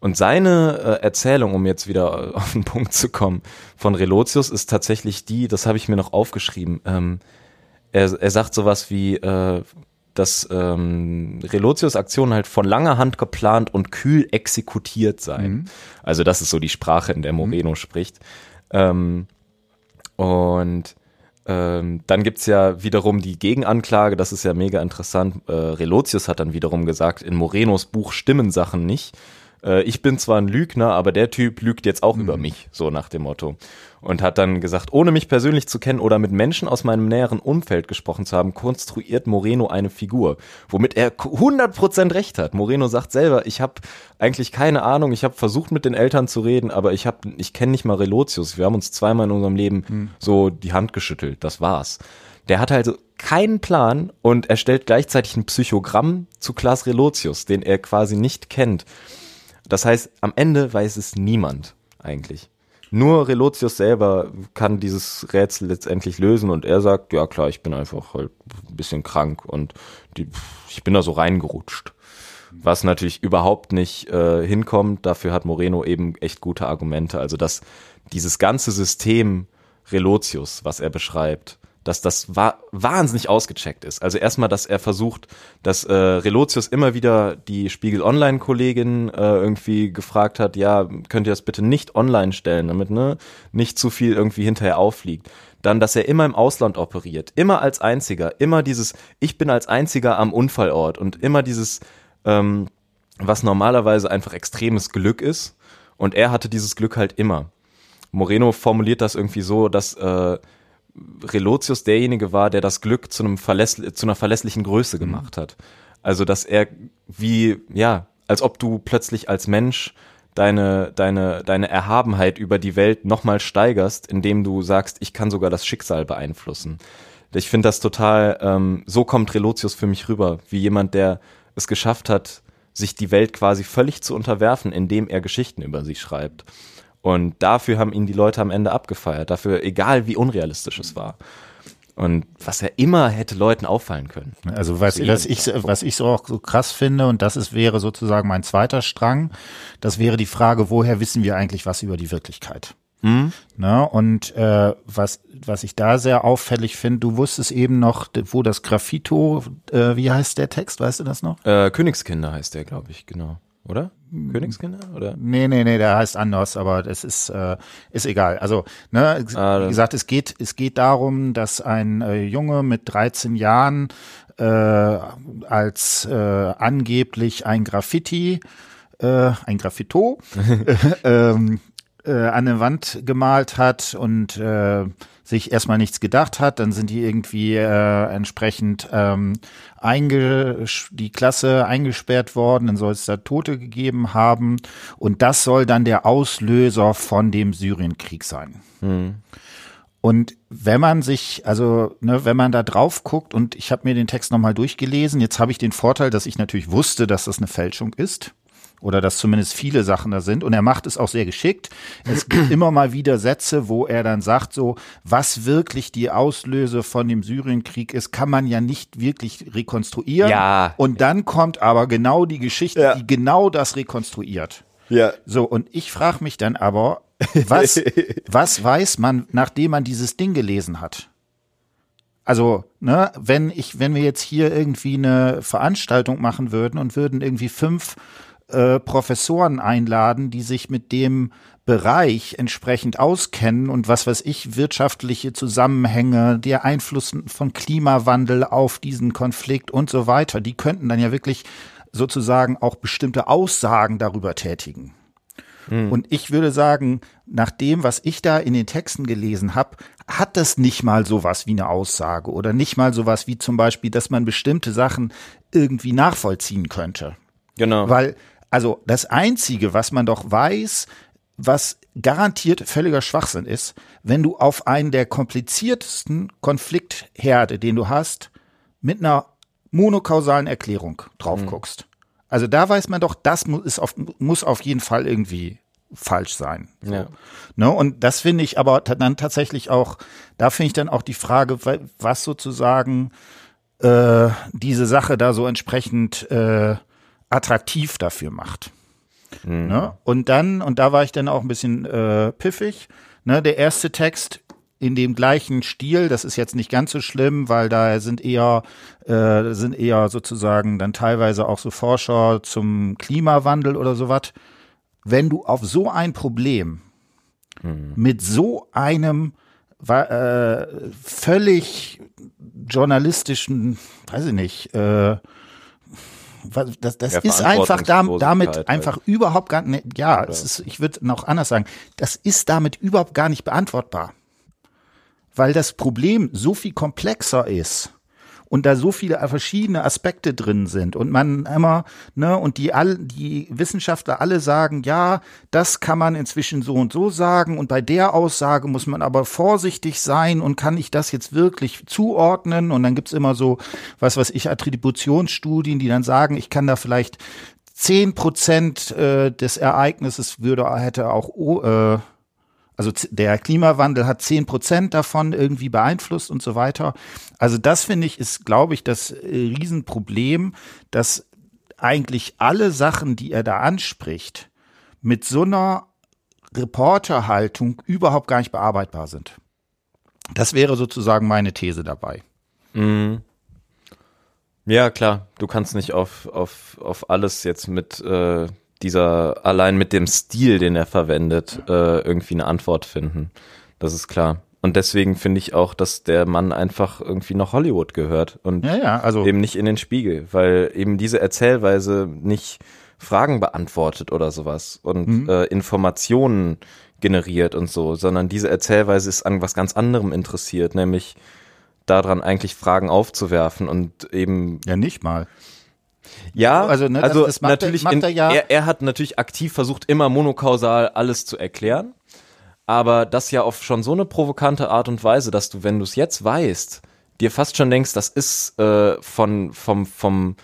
Und seine äh, Erzählung, um jetzt wieder auf den Punkt zu kommen, von Relotius ist tatsächlich die, das habe ich mir noch aufgeschrieben. Ähm, er, er sagt sowas wie, äh, dass ähm, Relotius Aktionen halt von langer Hand geplant und kühl exekutiert seien. Mhm. Also das ist so die Sprache, in der Moreno mhm. spricht. Ähm, und ähm, dann gibt's ja wiederum die Gegenanklage, das ist ja mega interessant. Äh, Relotius hat dann wiederum gesagt, in Morenos Buch stimmen Sachen nicht äh, ich bin zwar ein Lügner, aber der Typ lügt jetzt auch mhm. über mich, so nach dem Motto. Und hat dann gesagt, ohne mich persönlich zu kennen oder mit Menschen aus meinem näheren Umfeld gesprochen zu haben, konstruiert Moreno eine Figur, womit er 100% recht hat. Moreno sagt selber, ich habe eigentlich keine Ahnung, ich habe versucht mit den Eltern zu reden, aber ich habe ich kenne nicht mal Relotius. Wir haben uns zweimal in unserem Leben mhm. so die Hand geschüttelt, das war's. Der hat also keinen Plan und erstellt gleichzeitig ein Psychogramm zu Klaas Relotius, den er quasi nicht kennt. Das heißt, am Ende weiß es niemand eigentlich. Nur Relotius selber kann dieses Rätsel letztendlich lösen und er sagt, ja klar, ich bin einfach halt ein bisschen krank und die, ich bin da so reingerutscht. Was natürlich überhaupt nicht äh, hinkommt, dafür hat Moreno eben echt gute Argumente. Also dass dieses ganze System Relotius, was er beschreibt, dass das wa wahnsinnig ausgecheckt ist. Also erstmal, dass er versucht, dass äh, Relotius immer wieder die Spiegel Online-Kollegin äh, irgendwie gefragt hat, ja, könnt ihr das bitte nicht online stellen, damit ne nicht zu viel irgendwie hinterher auffliegt. Dann, dass er immer im Ausland operiert, immer als einziger, immer dieses, ich bin als einziger am Unfallort und immer dieses, ähm, was normalerweise einfach extremes Glück ist. Und er hatte dieses Glück halt immer. Moreno formuliert das irgendwie so, dass äh, Relotius derjenige war, der das Glück zu, einem Verläss zu einer verlässlichen Größe gemacht mhm. hat. Also, dass er wie, ja, als ob du plötzlich als Mensch deine, deine, deine Erhabenheit über die Welt nochmal steigerst, indem du sagst, ich kann sogar das Schicksal beeinflussen. Ich finde das total, ähm, so kommt Relotius für mich rüber, wie jemand, der es geschafft hat, sich die Welt quasi völlig zu unterwerfen, indem er Geschichten über sie schreibt. Und dafür haben ihn die Leute am Ende abgefeiert. Dafür, egal wie unrealistisch es war. Und was er immer hätte Leuten auffallen können. Also was, was ich, was ich so auch so krass finde, und das ist, wäre sozusagen mein zweiter Strang, das wäre die Frage, woher wissen wir eigentlich was über die Wirklichkeit? Mhm. Ne? Und äh, was, was ich da sehr auffällig finde, du wusstest eben noch, wo das Graffito, äh, wie heißt der Text, weißt du das noch? Äh, Königskinder heißt der, glaube ich, genau oder? Königskinder oder? Nee, nee, nee, der heißt anders, aber das ist äh, ist egal. Also, ne, ah, wie gesagt, es geht es geht darum, dass ein äh, Junge mit 13 Jahren äh, als äh, angeblich ein Graffiti äh, ein Graffito ähm, äh, an der Wand gemalt hat und äh, sich erstmal nichts gedacht hat, dann sind die irgendwie äh, entsprechend ähm, einge die Klasse eingesperrt worden, dann soll es da Tote gegeben haben und das soll dann der Auslöser von dem Syrienkrieg sein. Mhm. Und wenn man sich, also ne, wenn man da drauf guckt und ich habe mir den Text nochmal durchgelesen, jetzt habe ich den Vorteil, dass ich natürlich wusste, dass das eine Fälschung ist oder dass zumindest viele Sachen da sind. Und er macht es auch sehr geschickt. Es gibt immer mal wieder Sätze, wo er dann sagt, so, was wirklich die Auslöse von dem Syrienkrieg ist, kann man ja nicht wirklich rekonstruieren. Ja. Und dann kommt aber genau die Geschichte, ja. die genau das rekonstruiert. Ja. So, und ich frage mich dann aber, was, was weiß man, nachdem man dieses Ding gelesen hat? Also, ne, wenn ich, wenn wir jetzt hier irgendwie eine Veranstaltung machen würden und würden irgendwie fünf äh, Professoren einladen, die sich mit dem Bereich entsprechend auskennen und was weiß ich, wirtschaftliche Zusammenhänge, der Einfluss von Klimawandel auf diesen Konflikt und so weiter, die könnten dann ja wirklich sozusagen auch bestimmte Aussagen darüber tätigen. Mhm. Und ich würde sagen, nach dem, was ich da in den Texten gelesen habe, hat das nicht mal sowas wie eine Aussage oder nicht mal sowas wie zum Beispiel, dass man bestimmte Sachen irgendwie nachvollziehen könnte. Genau. Weil also das Einzige, was man doch weiß, was garantiert völliger Schwachsinn ist, wenn du auf einen der kompliziertesten Konfliktherde, den du hast, mit einer monokausalen Erklärung drauf mhm. guckst. Also da weiß man doch, das muss, auf, muss auf jeden Fall irgendwie falsch sein. So. Ja. Ne, und das finde ich aber dann tatsächlich auch, da finde ich dann auch die Frage, was sozusagen äh, diese Sache da so entsprechend äh, attraktiv dafür macht. Mhm. Ne? Und dann, und da war ich dann auch ein bisschen äh, piffig, ne? der erste Text in dem gleichen Stil, das ist jetzt nicht ganz so schlimm, weil da sind eher, äh, sind eher sozusagen dann teilweise auch so Forscher zum Klimawandel oder sowas. Wenn du auf so ein Problem mhm. mit so einem äh, völlig journalistischen, weiß ich nicht, äh, das, das ist einfach damit einfach halt. überhaupt gar nicht, ja, es ist, ich würde noch anders sagen, das ist damit überhaupt gar nicht beantwortbar. Weil das Problem so viel komplexer ist und da so viele verschiedene Aspekte drin sind und man immer, ne, und die all, die Wissenschaftler alle sagen, ja, das kann man inzwischen so und so sagen und bei der Aussage muss man aber vorsichtig sein und kann ich das jetzt wirklich zuordnen? Und dann gibt's immer so, was weiß ich, Attributionsstudien, die dann sagen, ich kann da vielleicht zehn Prozent äh, des Ereignisses würde hätte auch äh, also der Klimawandel hat zehn Prozent davon irgendwie beeinflusst und so weiter. Also das finde ich ist, glaube ich, das äh, Riesenproblem, dass eigentlich alle Sachen, die er da anspricht, mit so einer Reporterhaltung überhaupt gar nicht bearbeitbar sind. Das wäre sozusagen meine These dabei. Mhm. Ja, klar. Du kannst nicht auf, auf, auf alles jetzt mit äh, dieser, allein mit dem Stil, den er verwendet, äh, irgendwie eine Antwort finden. Das ist klar. Und deswegen finde ich auch, dass der Mann einfach irgendwie nach Hollywood gehört und ja, ja, also eben nicht in den Spiegel, weil eben diese Erzählweise nicht Fragen beantwortet oder sowas und mhm. äh, Informationen generiert und so, sondern diese Erzählweise ist an was ganz anderem interessiert, nämlich daran eigentlich Fragen aufzuwerfen und eben ja nicht mal ja, also, ne, also das, das natürlich, er, in, er, ja. er, er hat natürlich aktiv versucht, immer monokausal alles zu erklären, aber das ja auf schon so eine provokante Art und Weise, dass du, wenn du es jetzt weißt, dir fast schon denkst, das ist äh, von vom vom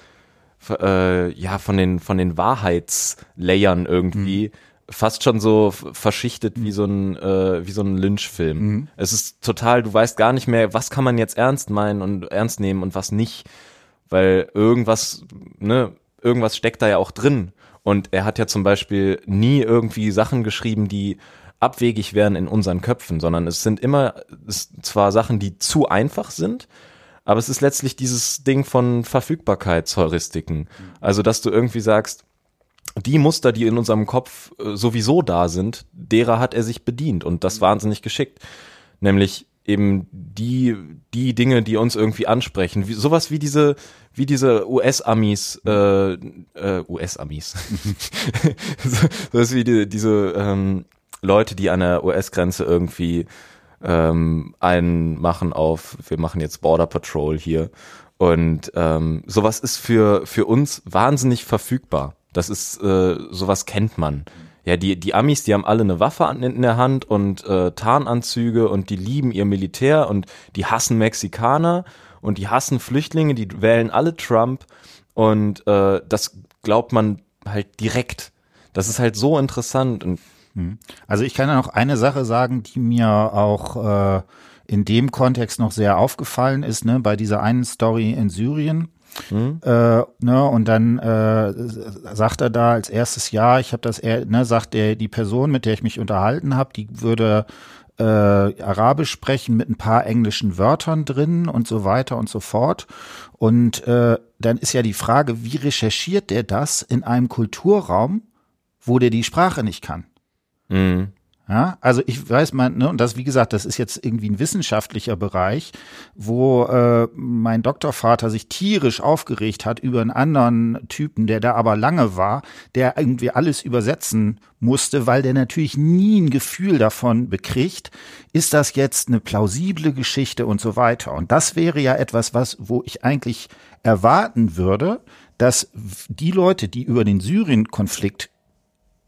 äh, ja von den von den Wahrheitslayern irgendwie mhm. fast schon so verschichtet wie so ein äh, wie so ein Lynchfilm. Mhm. Es ist total, du weißt gar nicht mehr, was kann man jetzt ernst meinen und ernst nehmen und was nicht weil irgendwas, ne, irgendwas steckt da ja auch drin. Und er hat ja zum Beispiel nie irgendwie Sachen geschrieben, die abwegig wären in unseren Köpfen, sondern es sind immer es zwar Sachen, die zu einfach sind, aber es ist letztlich dieses Ding von Verfügbarkeitsheuristiken. Also, dass du irgendwie sagst, die Muster, die in unserem Kopf äh, sowieso da sind, derer hat er sich bedient und das wahnsinnig geschickt. Nämlich eben die, die Dinge, die uns irgendwie ansprechen. Wie, sowas wie diese, wie diese US-Amis, äh, äh, US-Amis. sowas wie die, diese ähm, Leute, die an der US-Grenze irgendwie ähm, einen machen auf, wir machen jetzt Border Patrol hier. Und ähm, sowas ist für, für uns wahnsinnig verfügbar. Das ist, äh, sowas kennt man ja, die, die Amis, die haben alle eine Waffe in der Hand und äh, Tarnanzüge und die lieben ihr Militär und die hassen Mexikaner und die hassen Flüchtlinge, die wählen alle Trump und äh, das glaubt man halt direkt. Das ist halt so interessant und hm. also ich kann ja noch eine Sache sagen, die mir auch äh, in dem Kontext noch sehr aufgefallen ist, ne, bei dieser einen Story in Syrien Mhm. Äh, ne, und dann äh, sagt er da als erstes Ja, ich habe das, er, ne, sagt er, die Person, mit der ich mich unterhalten habe, die würde äh, Arabisch sprechen mit ein paar englischen Wörtern drin und so weiter und so fort. Und äh, dann ist ja die Frage, wie recherchiert der das in einem Kulturraum, wo der die Sprache nicht kann? Mhm. Ja, also ich weiß man, ne, und das, wie gesagt, das ist jetzt irgendwie ein wissenschaftlicher Bereich, wo äh, mein Doktorvater sich tierisch aufgeregt hat über einen anderen Typen, der da aber lange war, der irgendwie alles übersetzen musste, weil der natürlich nie ein Gefühl davon bekriegt, ist das jetzt eine plausible Geschichte und so weiter. Und das wäre ja etwas, was, wo ich eigentlich erwarten würde, dass die Leute, die über den Syrien-Konflikt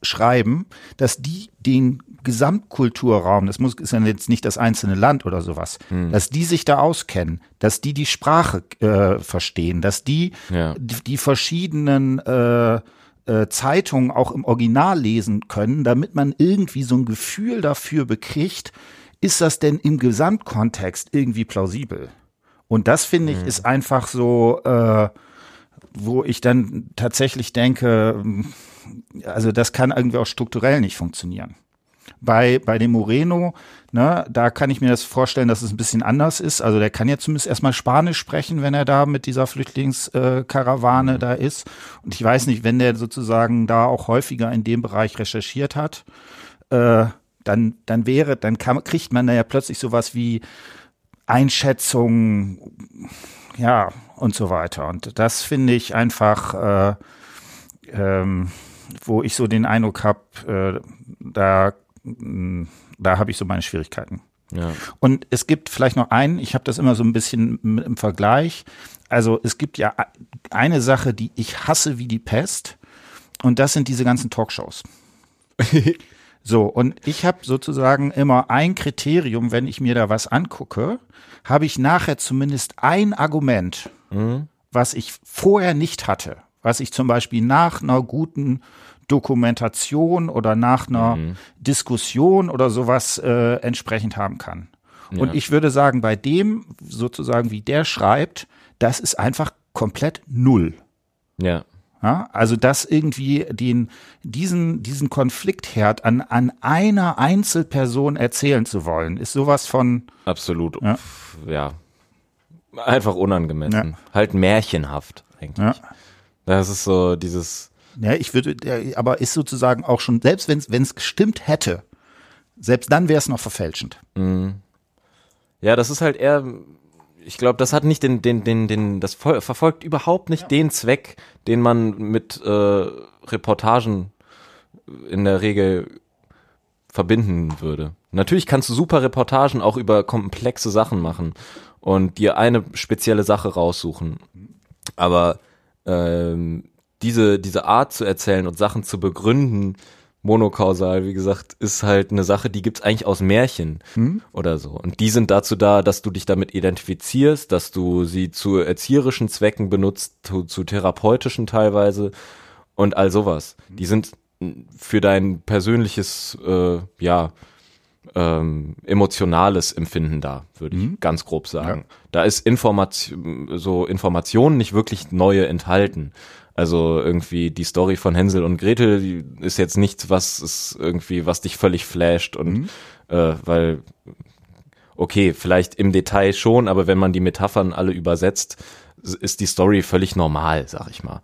schreiben, dass die den Gesamtkulturraum, das muss, ist ja jetzt nicht das einzelne Land oder sowas, hm. dass die sich da auskennen, dass die die Sprache äh, verstehen, dass die, ja. die, die verschiedenen äh, äh, Zeitungen auch im Original lesen können, damit man irgendwie so ein Gefühl dafür bekriegt, ist das denn im Gesamtkontext irgendwie plausibel? Und das finde ich hm. ist einfach so, äh, wo ich dann tatsächlich denke, also das kann irgendwie auch strukturell nicht funktionieren. Bei, bei dem Moreno, ne, da kann ich mir das vorstellen, dass es ein bisschen anders ist. Also der kann ja zumindest erstmal Spanisch sprechen, wenn er da mit dieser Flüchtlingskarawane äh, da ist. Und ich weiß nicht, wenn der sozusagen da auch häufiger in dem Bereich recherchiert hat, äh, dann, dann wäre, dann kann, kriegt man da ja plötzlich sowas wie Einschätzung, ja, und so weiter. Und das finde ich einfach, äh, ähm, wo ich so den Eindruck habe, äh, da, mh, da habe ich so meine Schwierigkeiten. Ja. Und es gibt vielleicht noch einen, ich habe das immer so ein bisschen im Vergleich. Also es gibt ja eine Sache, die ich hasse wie die Pest. Und das sind diese ganzen Talkshows. So, und ich habe sozusagen immer ein Kriterium, wenn ich mir da was angucke, habe ich nachher zumindest ein Argument, was ich vorher nicht hatte, was ich zum Beispiel nach einer guten Dokumentation oder nach einer Diskussion oder sowas äh, entsprechend haben kann. Und Ja. ich würde sagen, bei dem sozusagen, wie der schreibt, das ist einfach komplett null. Ja. Ja, also das irgendwie den, diesen, diesen Konfliktherd an, an einer Einzelperson erzählen zu wollen, ist sowas von, Absolut. Ja. Ja. Einfach unangemessen. Halt märchenhaft eigentlich. ja, Das ist so dieses, ja ich würde, aber ist sozusagen auch schon, selbst wenn es gestimmt hätte, selbst dann wäre es noch verfälschend. ja, das ist halt eher, ich glaube, das hat nicht den, den, den, den, das verfolgt überhaupt nicht den Zweck, den man mit äh, Reportagen in der Regel verbinden würde. Natürlich kannst du super Reportagen auch über komplexe Sachen machen und dir eine spezielle Sache raussuchen. Aber ähm, diese, diese Art zu erzählen und Sachen zu begründen, monokausal, wie gesagt, ist halt eine Sache, die gibt's eigentlich aus Märchen oder so. Und die sind dazu da, dass du dich damit identifizierst, dass du sie zu erzieherischen Zwecken benutzt, zu, zu therapeutischen teilweise und all sowas. Die sind für dein persönliches, äh, ja, ähm, emotionales Empfinden da, würde ich ganz grob sagen. Da ist Information, so Informationen nicht wirklich neue enthalten. Also irgendwie die Story von Hänsel und Gretel die ist jetzt nichts, was ist irgendwie, was dich völlig flasht und äh, weil okay, vielleicht im Detail schon, aber wenn man die Metaphern alle übersetzt, ist die Story völlig normal, sag ich mal.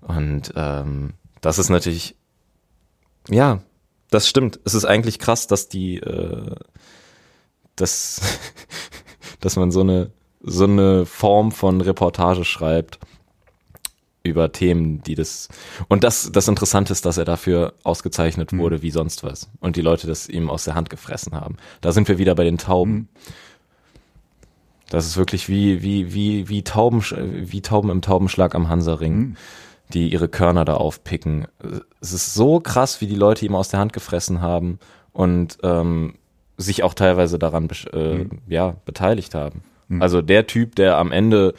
Und ähm, das ist natürlich, ja, das stimmt. Es ist eigentlich krass, dass die, äh, dass, dass man so eine so eine Form von Reportage schreibt über Themen, die das und das das Interessante ist, dass er dafür ausgezeichnet wurde wie sonst was und die Leute das ihm aus der Hand gefressen haben. Da sind wir wieder bei den Tauben. Das ist wirklich wie wie wie wie Tauben wie Tauben im Taubenschlag am Hansaring, die ihre Körner da aufpicken. Es ist so krass, wie die Leute ihm aus der Hand gefressen haben und ähm, sich auch teilweise daran äh, ja beteiligt haben. Also der Typ, der am Ende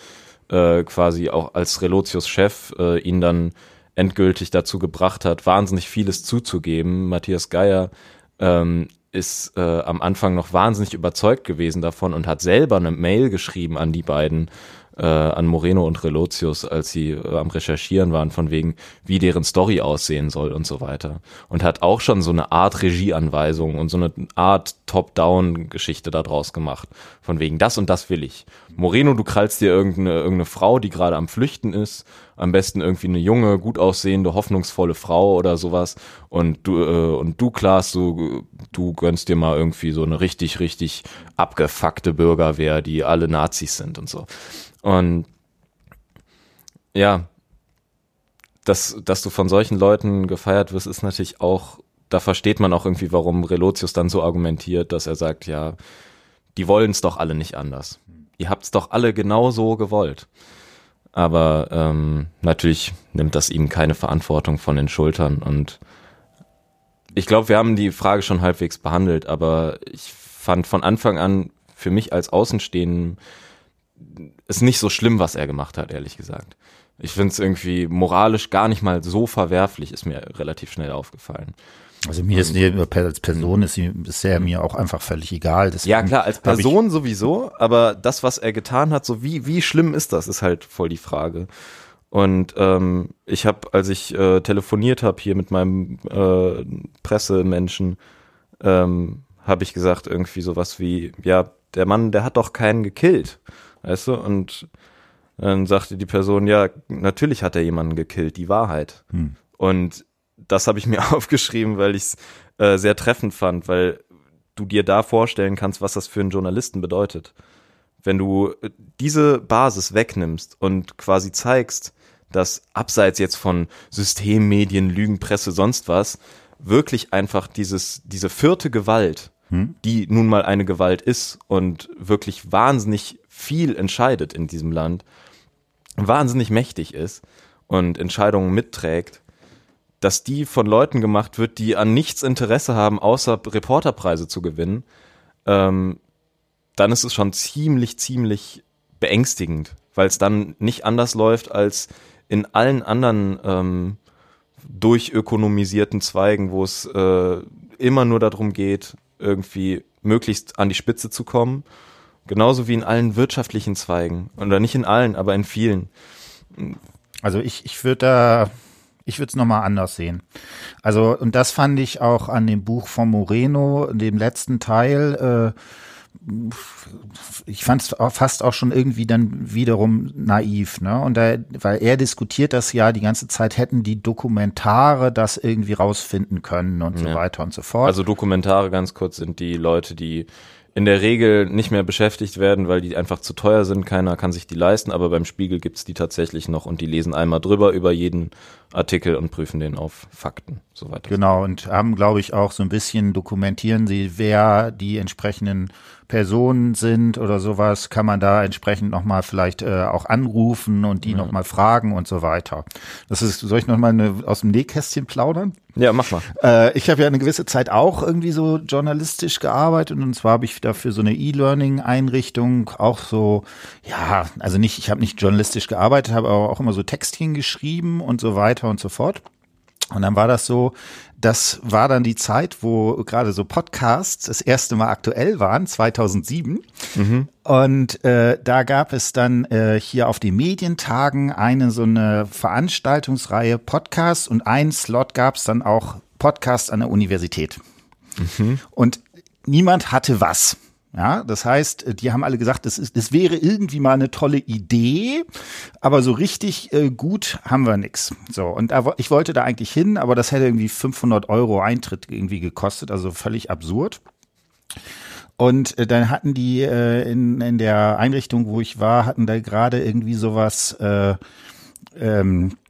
äh, quasi auch als Relotius Chef äh, ihn dann endgültig dazu gebracht hat, wahnsinnig vieles zuzugeben. Matthias Geier ähm, ist äh, am Anfang noch wahnsinnig überzeugt gewesen davon und hat selber eine Mail geschrieben an die beiden, äh, an Moreno und Relotius, als sie äh, am Recherchieren waren, von wegen, wie deren Story aussehen soll und so weiter. Und hat auch schon so eine Art Regieanweisung und so eine Art Top-Down-Geschichte daraus gemacht. Von wegen, das und das will ich. Moreno, du krallst dir irgendeine, irgendeine Frau, die gerade am Flüchten ist, am besten irgendwie eine junge, gut aussehende, hoffnungsvolle Frau oder sowas. Und du, äh, und du, Klaas, du, du gönnst dir mal irgendwie so eine richtig, richtig abgefuckte Bürgerwehr, die alle Nazis sind und so. Und ja, dass, dass du von solchen Leuten gefeiert wirst, ist natürlich auch, da versteht man auch irgendwie, warum Relotius dann so argumentiert, dass er sagt, ja, die wollen es doch alle nicht anders. Ihr habt's doch alle genau so gewollt. Aber ähm, natürlich nimmt das ihm keine Verantwortung von den Schultern. Und ich glaube, wir haben die Frage schon halbwegs behandelt, aber ich fand von Anfang an für mich als Außenstehenden ist nicht so schlimm, was er gemacht hat, ehrlich gesagt. Ich finde es irgendwie moralisch gar nicht mal so verwerflich, ist mir relativ schnell aufgefallen. Also mir ist die, als Person ist sie bisher mir auch einfach völlig egal. Deswegen Ja, klar, als Person sowieso, aber das, was er getan hat, so wie, wie schlimm ist das, ist halt voll die Frage. Und ähm, ich habe, als ich äh, telefoniert habe hier mit meinem äh, Pressemenschen, ähm, habe ich gesagt irgendwie sowas wie, ja, der Mann, der hat doch keinen gekillt, weißt du? Und dann sagte die Person, ja, natürlich hat er jemanden gekillt, die Wahrheit. Und das habe ich mir aufgeschrieben, weil ich es äh, sehr treffend fand, weil du dir da vorstellen kannst, was das für einen Journalisten bedeutet. wenn du diese Basis wegnimmst und quasi zeigst, dass abseits jetzt von Systemmedien, Lügenpresse, sonst was, wirklich einfach dieses, diese vierte Gewalt, hm? die nun mal eine Gewalt ist und wirklich wahnsinnig viel entscheidet in diesem Land, wahnsinnig mächtig ist und Entscheidungen mitträgt, dass die von Leuten gemacht wird, die an nichts Interesse haben, außer Reporterpreise zu gewinnen, ähm, dann ist es schon ziemlich, ziemlich beängstigend, weil es dann nicht anders läuft als in allen anderen ähm, durchökonomisierten Zweigen, wo es äh, immer nur darum geht, irgendwie möglichst an die Spitze zu kommen. Genauso wie in allen wirtschaftlichen Zweigen. Oder nicht in allen, aber in vielen. Also ich, ich würde da, ich würde es nochmal anders sehen. Also, und das fand ich auch an dem Buch von Moreno, dem letzten Teil, äh, ich fand es fast auch schon irgendwie dann wiederum naiv, ne? Und da, weil er diskutiert das ja die ganze Zeit, hätten die Dokumentare das irgendwie rausfinden können und ja. so weiter und so fort. Also Dokumentare ganz kurz sind die Leute, die in der Regel nicht mehr beschäftigt werden, weil die einfach zu teuer sind. Keiner kann sich die leisten, aber beim Spiegel gibt's die tatsächlich noch und die lesen einmal drüber über jeden Artikel und prüfen den auf Fakten, so weiter. Genau, und haben, glaube ich, auch so ein bisschen dokumentieren sie, wer die entsprechenden Personen sind oder sowas, kann man da entsprechend nochmal vielleicht äh, auch anrufen und die ja. nochmal fragen und so weiter. Das ist, soll ich nochmal aus dem Nähkästchen plaudern? Ja, mach mal. Äh, ich habe ja eine gewisse Zeit auch irgendwie so journalistisch gearbeitet und zwar habe ich dafür so eine E-Learning-Einrichtung auch so, ja, also nicht, ich habe nicht journalistisch gearbeitet, habe aber auch immer so Textchen geschrieben und so weiter und so fort. Und dann war das so, das war dann die Zeit, wo gerade so Podcasts das erste Mal aktuell waren, 2007. Mhm. Und äh, da gab es dann äh, hier auf den Medientagen eine so eine Veranstaltungsreihe Podcasts und ein Slot gab es dann auch Podcast an der Universität. Mhm. Und niemand hatte was. Ja, das heißt, die haben alle gesagt, das, ist, das wäre irgendwie mal eine tolle Idee, aber so richtig äh, gut haben wir nix. So, und da, ich wollte da eigentlich hin, aber das hätte irgendwie 500 Euro Eintritt irgendwie gekostet, also völlig absurd. Und äh, dann hatten die äh, in, in der Einrichtung, wo ich war, hatten da gerade irgendwie sowas, äh, ähm, äh,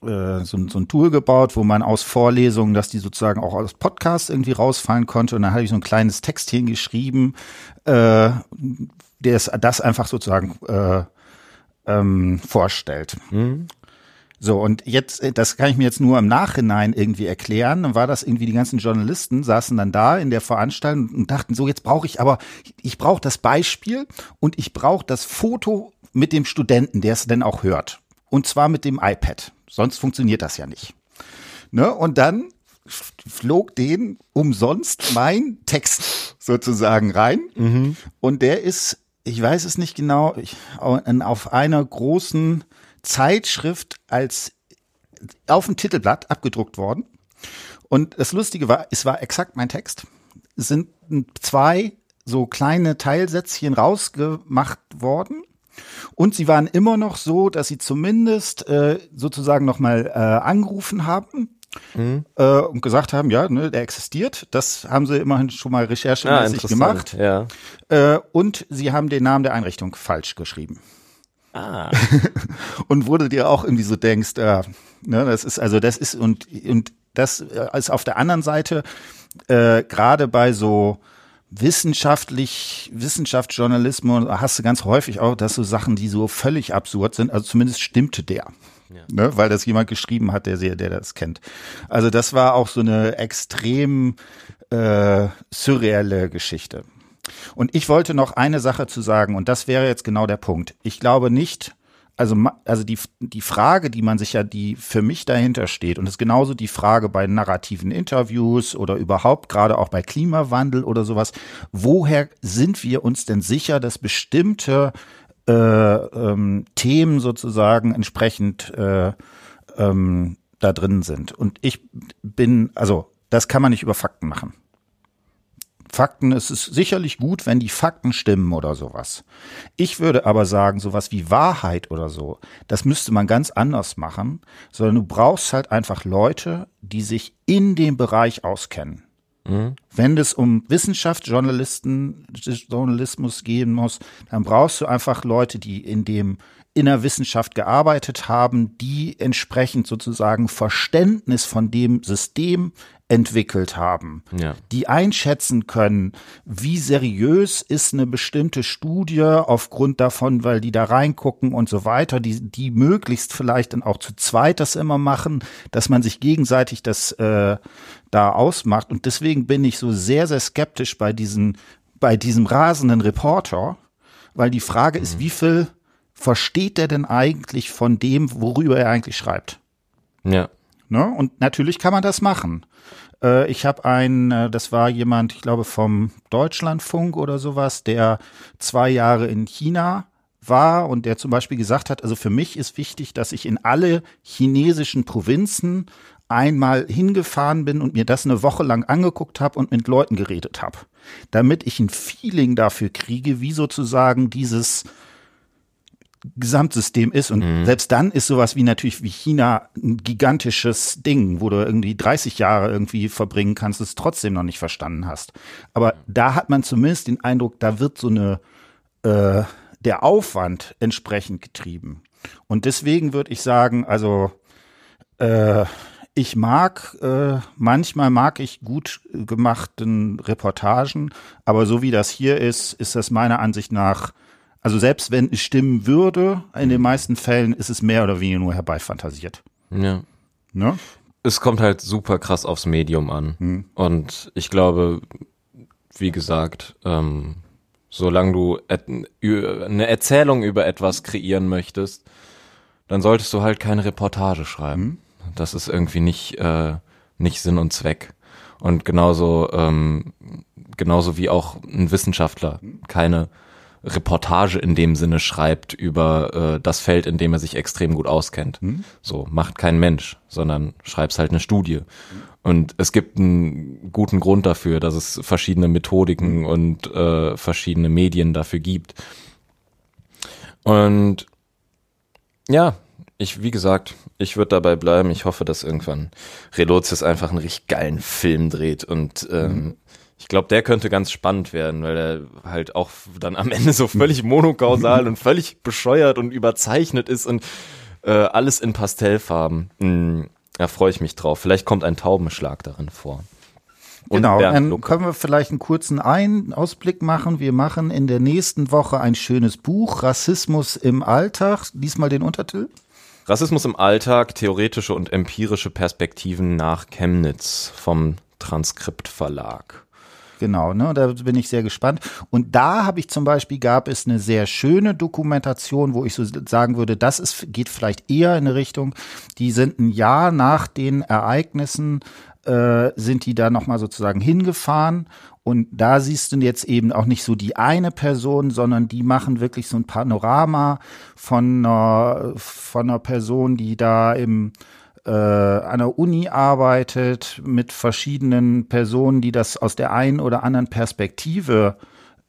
so, so ein Tool gebaut, wo man aus Vorlesungen, dass die sozusagen auch aus Podcasts irgendwie rausfallen konnte. Und dann habe ich so ein kleines Textchen geschrieben, äh, der das einfach sozusagen äh, ähm, vorstellt. Mhm. So, und jetzt, äh, das kann ich mir jetzt nur im Nachhinein irgendwie erklären. Dann war das irgendwie, die ganzen Journalisten saßen dann da in der Veranstaltung und dachten so, jetzt brauche ich aber, ich brauche das Beispiel und ich brauche das Foto mit dem Studenten, der es denn auch hört. Und zwar mit dem iPad. Sonst funktioniert das ja nicht. Ne? Und dann flog den umsonst mein Text sozusagen rein. Mhm. Und der ist, ich weiß es nicht genau, auf einer großen Zeitschrift als auf dem Titelblatt abgedruckt worden. Und das Lustige war, es war exakt mein Text. Es sind zwei so kleine Teilsätzchen rausgemacht worden und sie waren immer noch so, dass sie zumindest äh, sozusagen nochmal äh, angerufen haben Mhm. Äh, und gesagt haben, ja, ne, der existiert. Das haben sie immerhin schon mal recherchemäßig ah, gemacht. Ja. Äh, und sie haben den Namen der Einrichtung falsch geschrieben. Ah. und wo du dir auch irgendwie so denkst, äh, ne, das ist also das ist und und das äh, ist auf der anderen Seite äh, gerade bei so wissenschaftlich, Wissenschaftsjournalismus hast du ganz häufig auch, dass so Sachen, die so völlig absurd sind, also zumindest stimmte der. Ja. Ne, weil das jemand geschrieben hat, der, der das kennt. Also das war auch so eine extrem äh, surreale Geschichte. Und ich wollte noch eine Sache zu sagen, und das wäre jetzt genau der Punkt. Ich glaube nicht, also, also die, die Frage, die man sich ja, die für mich dahinter steht, und das ist genauso die Frage bei narrativen Interviews oder überhaupt gerade auch bei Klimawandel oder sowas, woher sind wir uns denn sicher, dass bestimmte äh, ähm, Themen sozusagen entsprechend äh, ähm, da drin sind? Und ich bin, also das kann man nicht über Fakten machen. Fakten, es ist sicherlich gut, wenn die Fakten stimmen oder sowas. Ich würde aber sagen, sowas wie Wahrheit oder so, das müsste man ganz anders machen, sondern du brauchst halt einfach Leute, die sich in dem Bereich auskennen. Mhm. Wenn es um Wissenschaft, Journalisten, Journalismus gehen muss, dann brauchst du einfach Leute, die in dem in der Wissenschaft gearbeitet haben, die entsprechend sozusagen Verständnis von dem System entwickelt haben, ja. die einschätzen können, wie seriös ist eine bestimmte Studie aufgrund davon, weil die da reingucken und so weiter, die, die möglichst vielleicht dann auch zu zweit das immer machen, dass man sich gegenseitig das äh, da ausmacht. Und deswegen bin ich so sehr, sehr skeptisch bei diesen, bei diesem rasenden Reporter, weil die Frage mhm. ist, wie viel versteht er denn eigentlich von dem, worüber er eigentlich schreibt? Ja. Ne? Und natürlich kann man das machen. Äh, ich habe einen, äh, das war jemand, ich glaube vom Deutschlandfunk oder sowas, der zwei Jahre in China war und der zum Beispiel gesagt hat, also für mich ist wichtig, dass ich in alle chinesischen Provinzen einmal hingefahren bin und mir das eine Woche lang angeguckt habe und mit Leuten geredet habe, damit ich ein Feeling dafür kriege, wie sozusagen dieses Gesamtsystem ist. Und mhm. selbst dann ist sowas wie natürlich wie China ein gigantisches Ding, wo du irgendwie 30 Jahre irgendwie verbringen kannst, es trotzdem noch nicht verstanden hast. Aber da hat man zumindest den Eindruck, da wird so eine äh, der Aufwand entsprechend getrieben. Und deswegen würde ich sagen, also äh, ich mag, äh, manchmal mag ich gut gemachten Reportagen, aber so wie das hier ist, ist das meiner Ansicht nach also selbst wenn es stimmen würde, in den meisten Fällen ist es mehr oder weniger nur herbeifantasiert. Ja. Ne? Es kommt halt super krass aufs Medium an. Hm. Und ich glaube, wie gesagt, ähm, solange du eine Erzählung über etwas kreieren möchtest, dann solltest du halt keine Reportage schreiben. Hm. Das ist irgendwie nicht, äh, nicht Sinn und Zweck. Und genauso, ähm, genauso wie auch ein Wissenschaftler keine Reportage in dem Sinne schreibt über äh, das Feld, in dem er sich extrem gut auskennt. Mhm. So macht kein Mensch, sondern schreibst halt eine Studie. Und es gibt einen guten Grund dafür, dass es verschiedene Methodiken mhm. und äh, verschiedene Medien dafür gibt. Und ja, ich, wie gesagt, ich würde dabei bleiben. Ich hoffe, dass irgendwann Relotius einfach einen richtig geilen Film dreht und ähm, mhm. Ich glaube, der könnte ganz spannend werden, weil er halt auch dann am Ende so völlig monokausal und völlig bescheuert und überzeichnet ist und äh, alles in Pastellfarben. Hm, da freue ich mich drauf. Vielleicht kommt ein Taubenschlag darin vor. Und genau, dann können wir vielleicht einen kurzen ein Ausblick machen. Wir machen in der nächsten Woche ein schönes Buch, Rassismus im Alltag. Diesmal den Untertitel. Rassismus im Alltag, theoretische und empirische Perspektiven nach Chemnitz vom Transkript Verlag. Genau, ne? Da bin ich sehr gespannt. Und da habe ich zum Beispiel gab es eine sehr schöne Dokumentation, wo ich so sagen würde, das ist, geht vielleicht eher in eine Richtung, die sind ein Jahr nach den Ereignissen äh, sind die da nochmal sozusagen hingefahren und da siehst du jetzt eben auch nicht so die eine Person, sondern die machen wirklich so ein Panorama von einer, von einer Person, die da im äh, an der Uni arbeitet mit verschiedenen Personen, die das aus der einen oder anderen Perspektive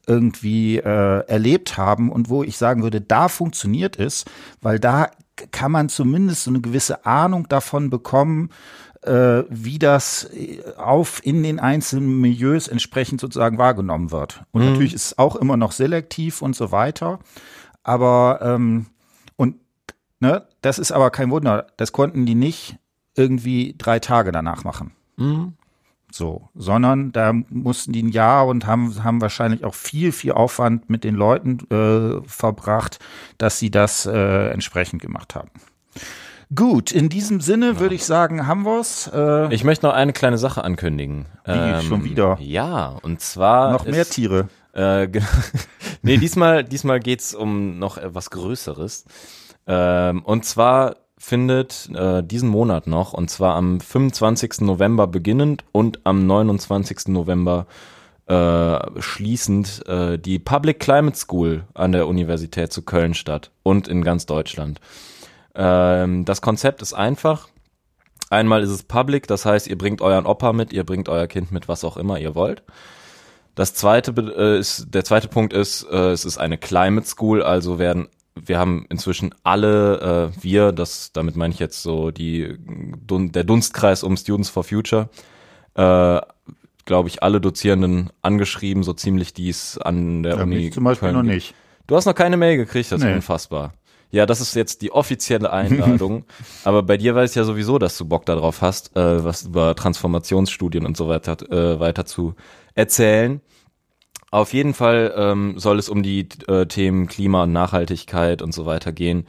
irgendwie äh, erlebt haben und wo ich sagen würde, da funktioniert es, weil da kann man zumindest so eine gewisse Ahnung davon bekommen, äh, wie das äh, auf in den einzelnen Milieus entsprechend sozusagen wahrgenommen wird. Und mhm. natürlich ist es auch immer noch selektiv und so weiter. Aber ähm, Ne? Das ist aber kein Wunder. Das konnten die nicht irgendwie drei Tage danach machen. Mhm. So, sondern da mussten die ein Jahr und haben, haben wahrscheinlich auch viel, viel Aufwand mit den Leuten äh, verbracht, dass sie das äh, entsprechend gemacht haben. Gut, in diesem Sinne ja. würde ich sagen, haben wir's. Äh, ich möchte noch eine kleine Sache ankündigen. Wie, ähm, schon wieder? Ja, und zwar. Noch mehr ist, Tiere. Äh, nee, diesmal, diesmal geht's um noch etwas Größeres. Ähm, und zwar findet äh, diesen Monat noch, und zwar am 25. November beginnend und am 29. November äh, schließend äh, die Public Climate School an der Universität zu Köln statt und in ganz Deutschland. Ähm, das Konzept ist einfach. Einmal ist es public, das heißt, ihr bringt euren Opa mit, ihr bringt euer Kind mit, was auch immer ihr wollt. Das zweite äh, ist, der zweite Punkt ist, äh, es ist eine Climate School, also werden wir haben inzwischen alle, äh, wir, das, damit meine ich jetzt so die, der Dunstkreis um Students for Future, äh, glaube ich, alle Dozierenden angeschrieben, so ziemlich dies an der Ja, Uni. mich zum Beispiel Köln noch nicht. Du hast noch keine Mail gekriegt, das ist Nee. unfassbar. Ja, das ist jetzt die offizielle Einladung. Aber bei dir weiß ich ja sowieso, dass du Bock darauf hast, äh, was über Transformationsstudien und so weiter, äh, weiter zu erzählen. Auf jeden Fall ähm, soll es um die äh, Themen Klima und Nachhaltigkeit und so weiter gehen.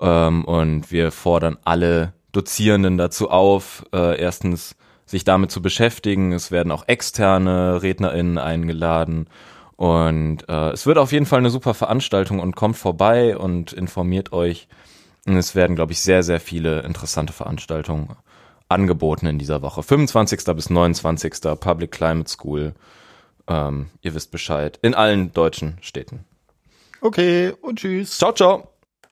Ähm, und wir fordern alle Dozierenden dazu auf, äh, erstens sich damit zu beschäftigen. Es werden auch externe RednerInnen eingeladen. Und äh, es wird auf jeden Fall eine super Veranstaltung und kommt vorbei und informiert euch. Und es werden, glaube ich, sehr, sehr viele interessante Veranstaltungen angeboten in dieser Woche. 25. bis 29. Public Climate School. Ähm, ihr wisst Bescheid. In allen deutschen Städten. Okay, und tschüss. Ciao, ciao.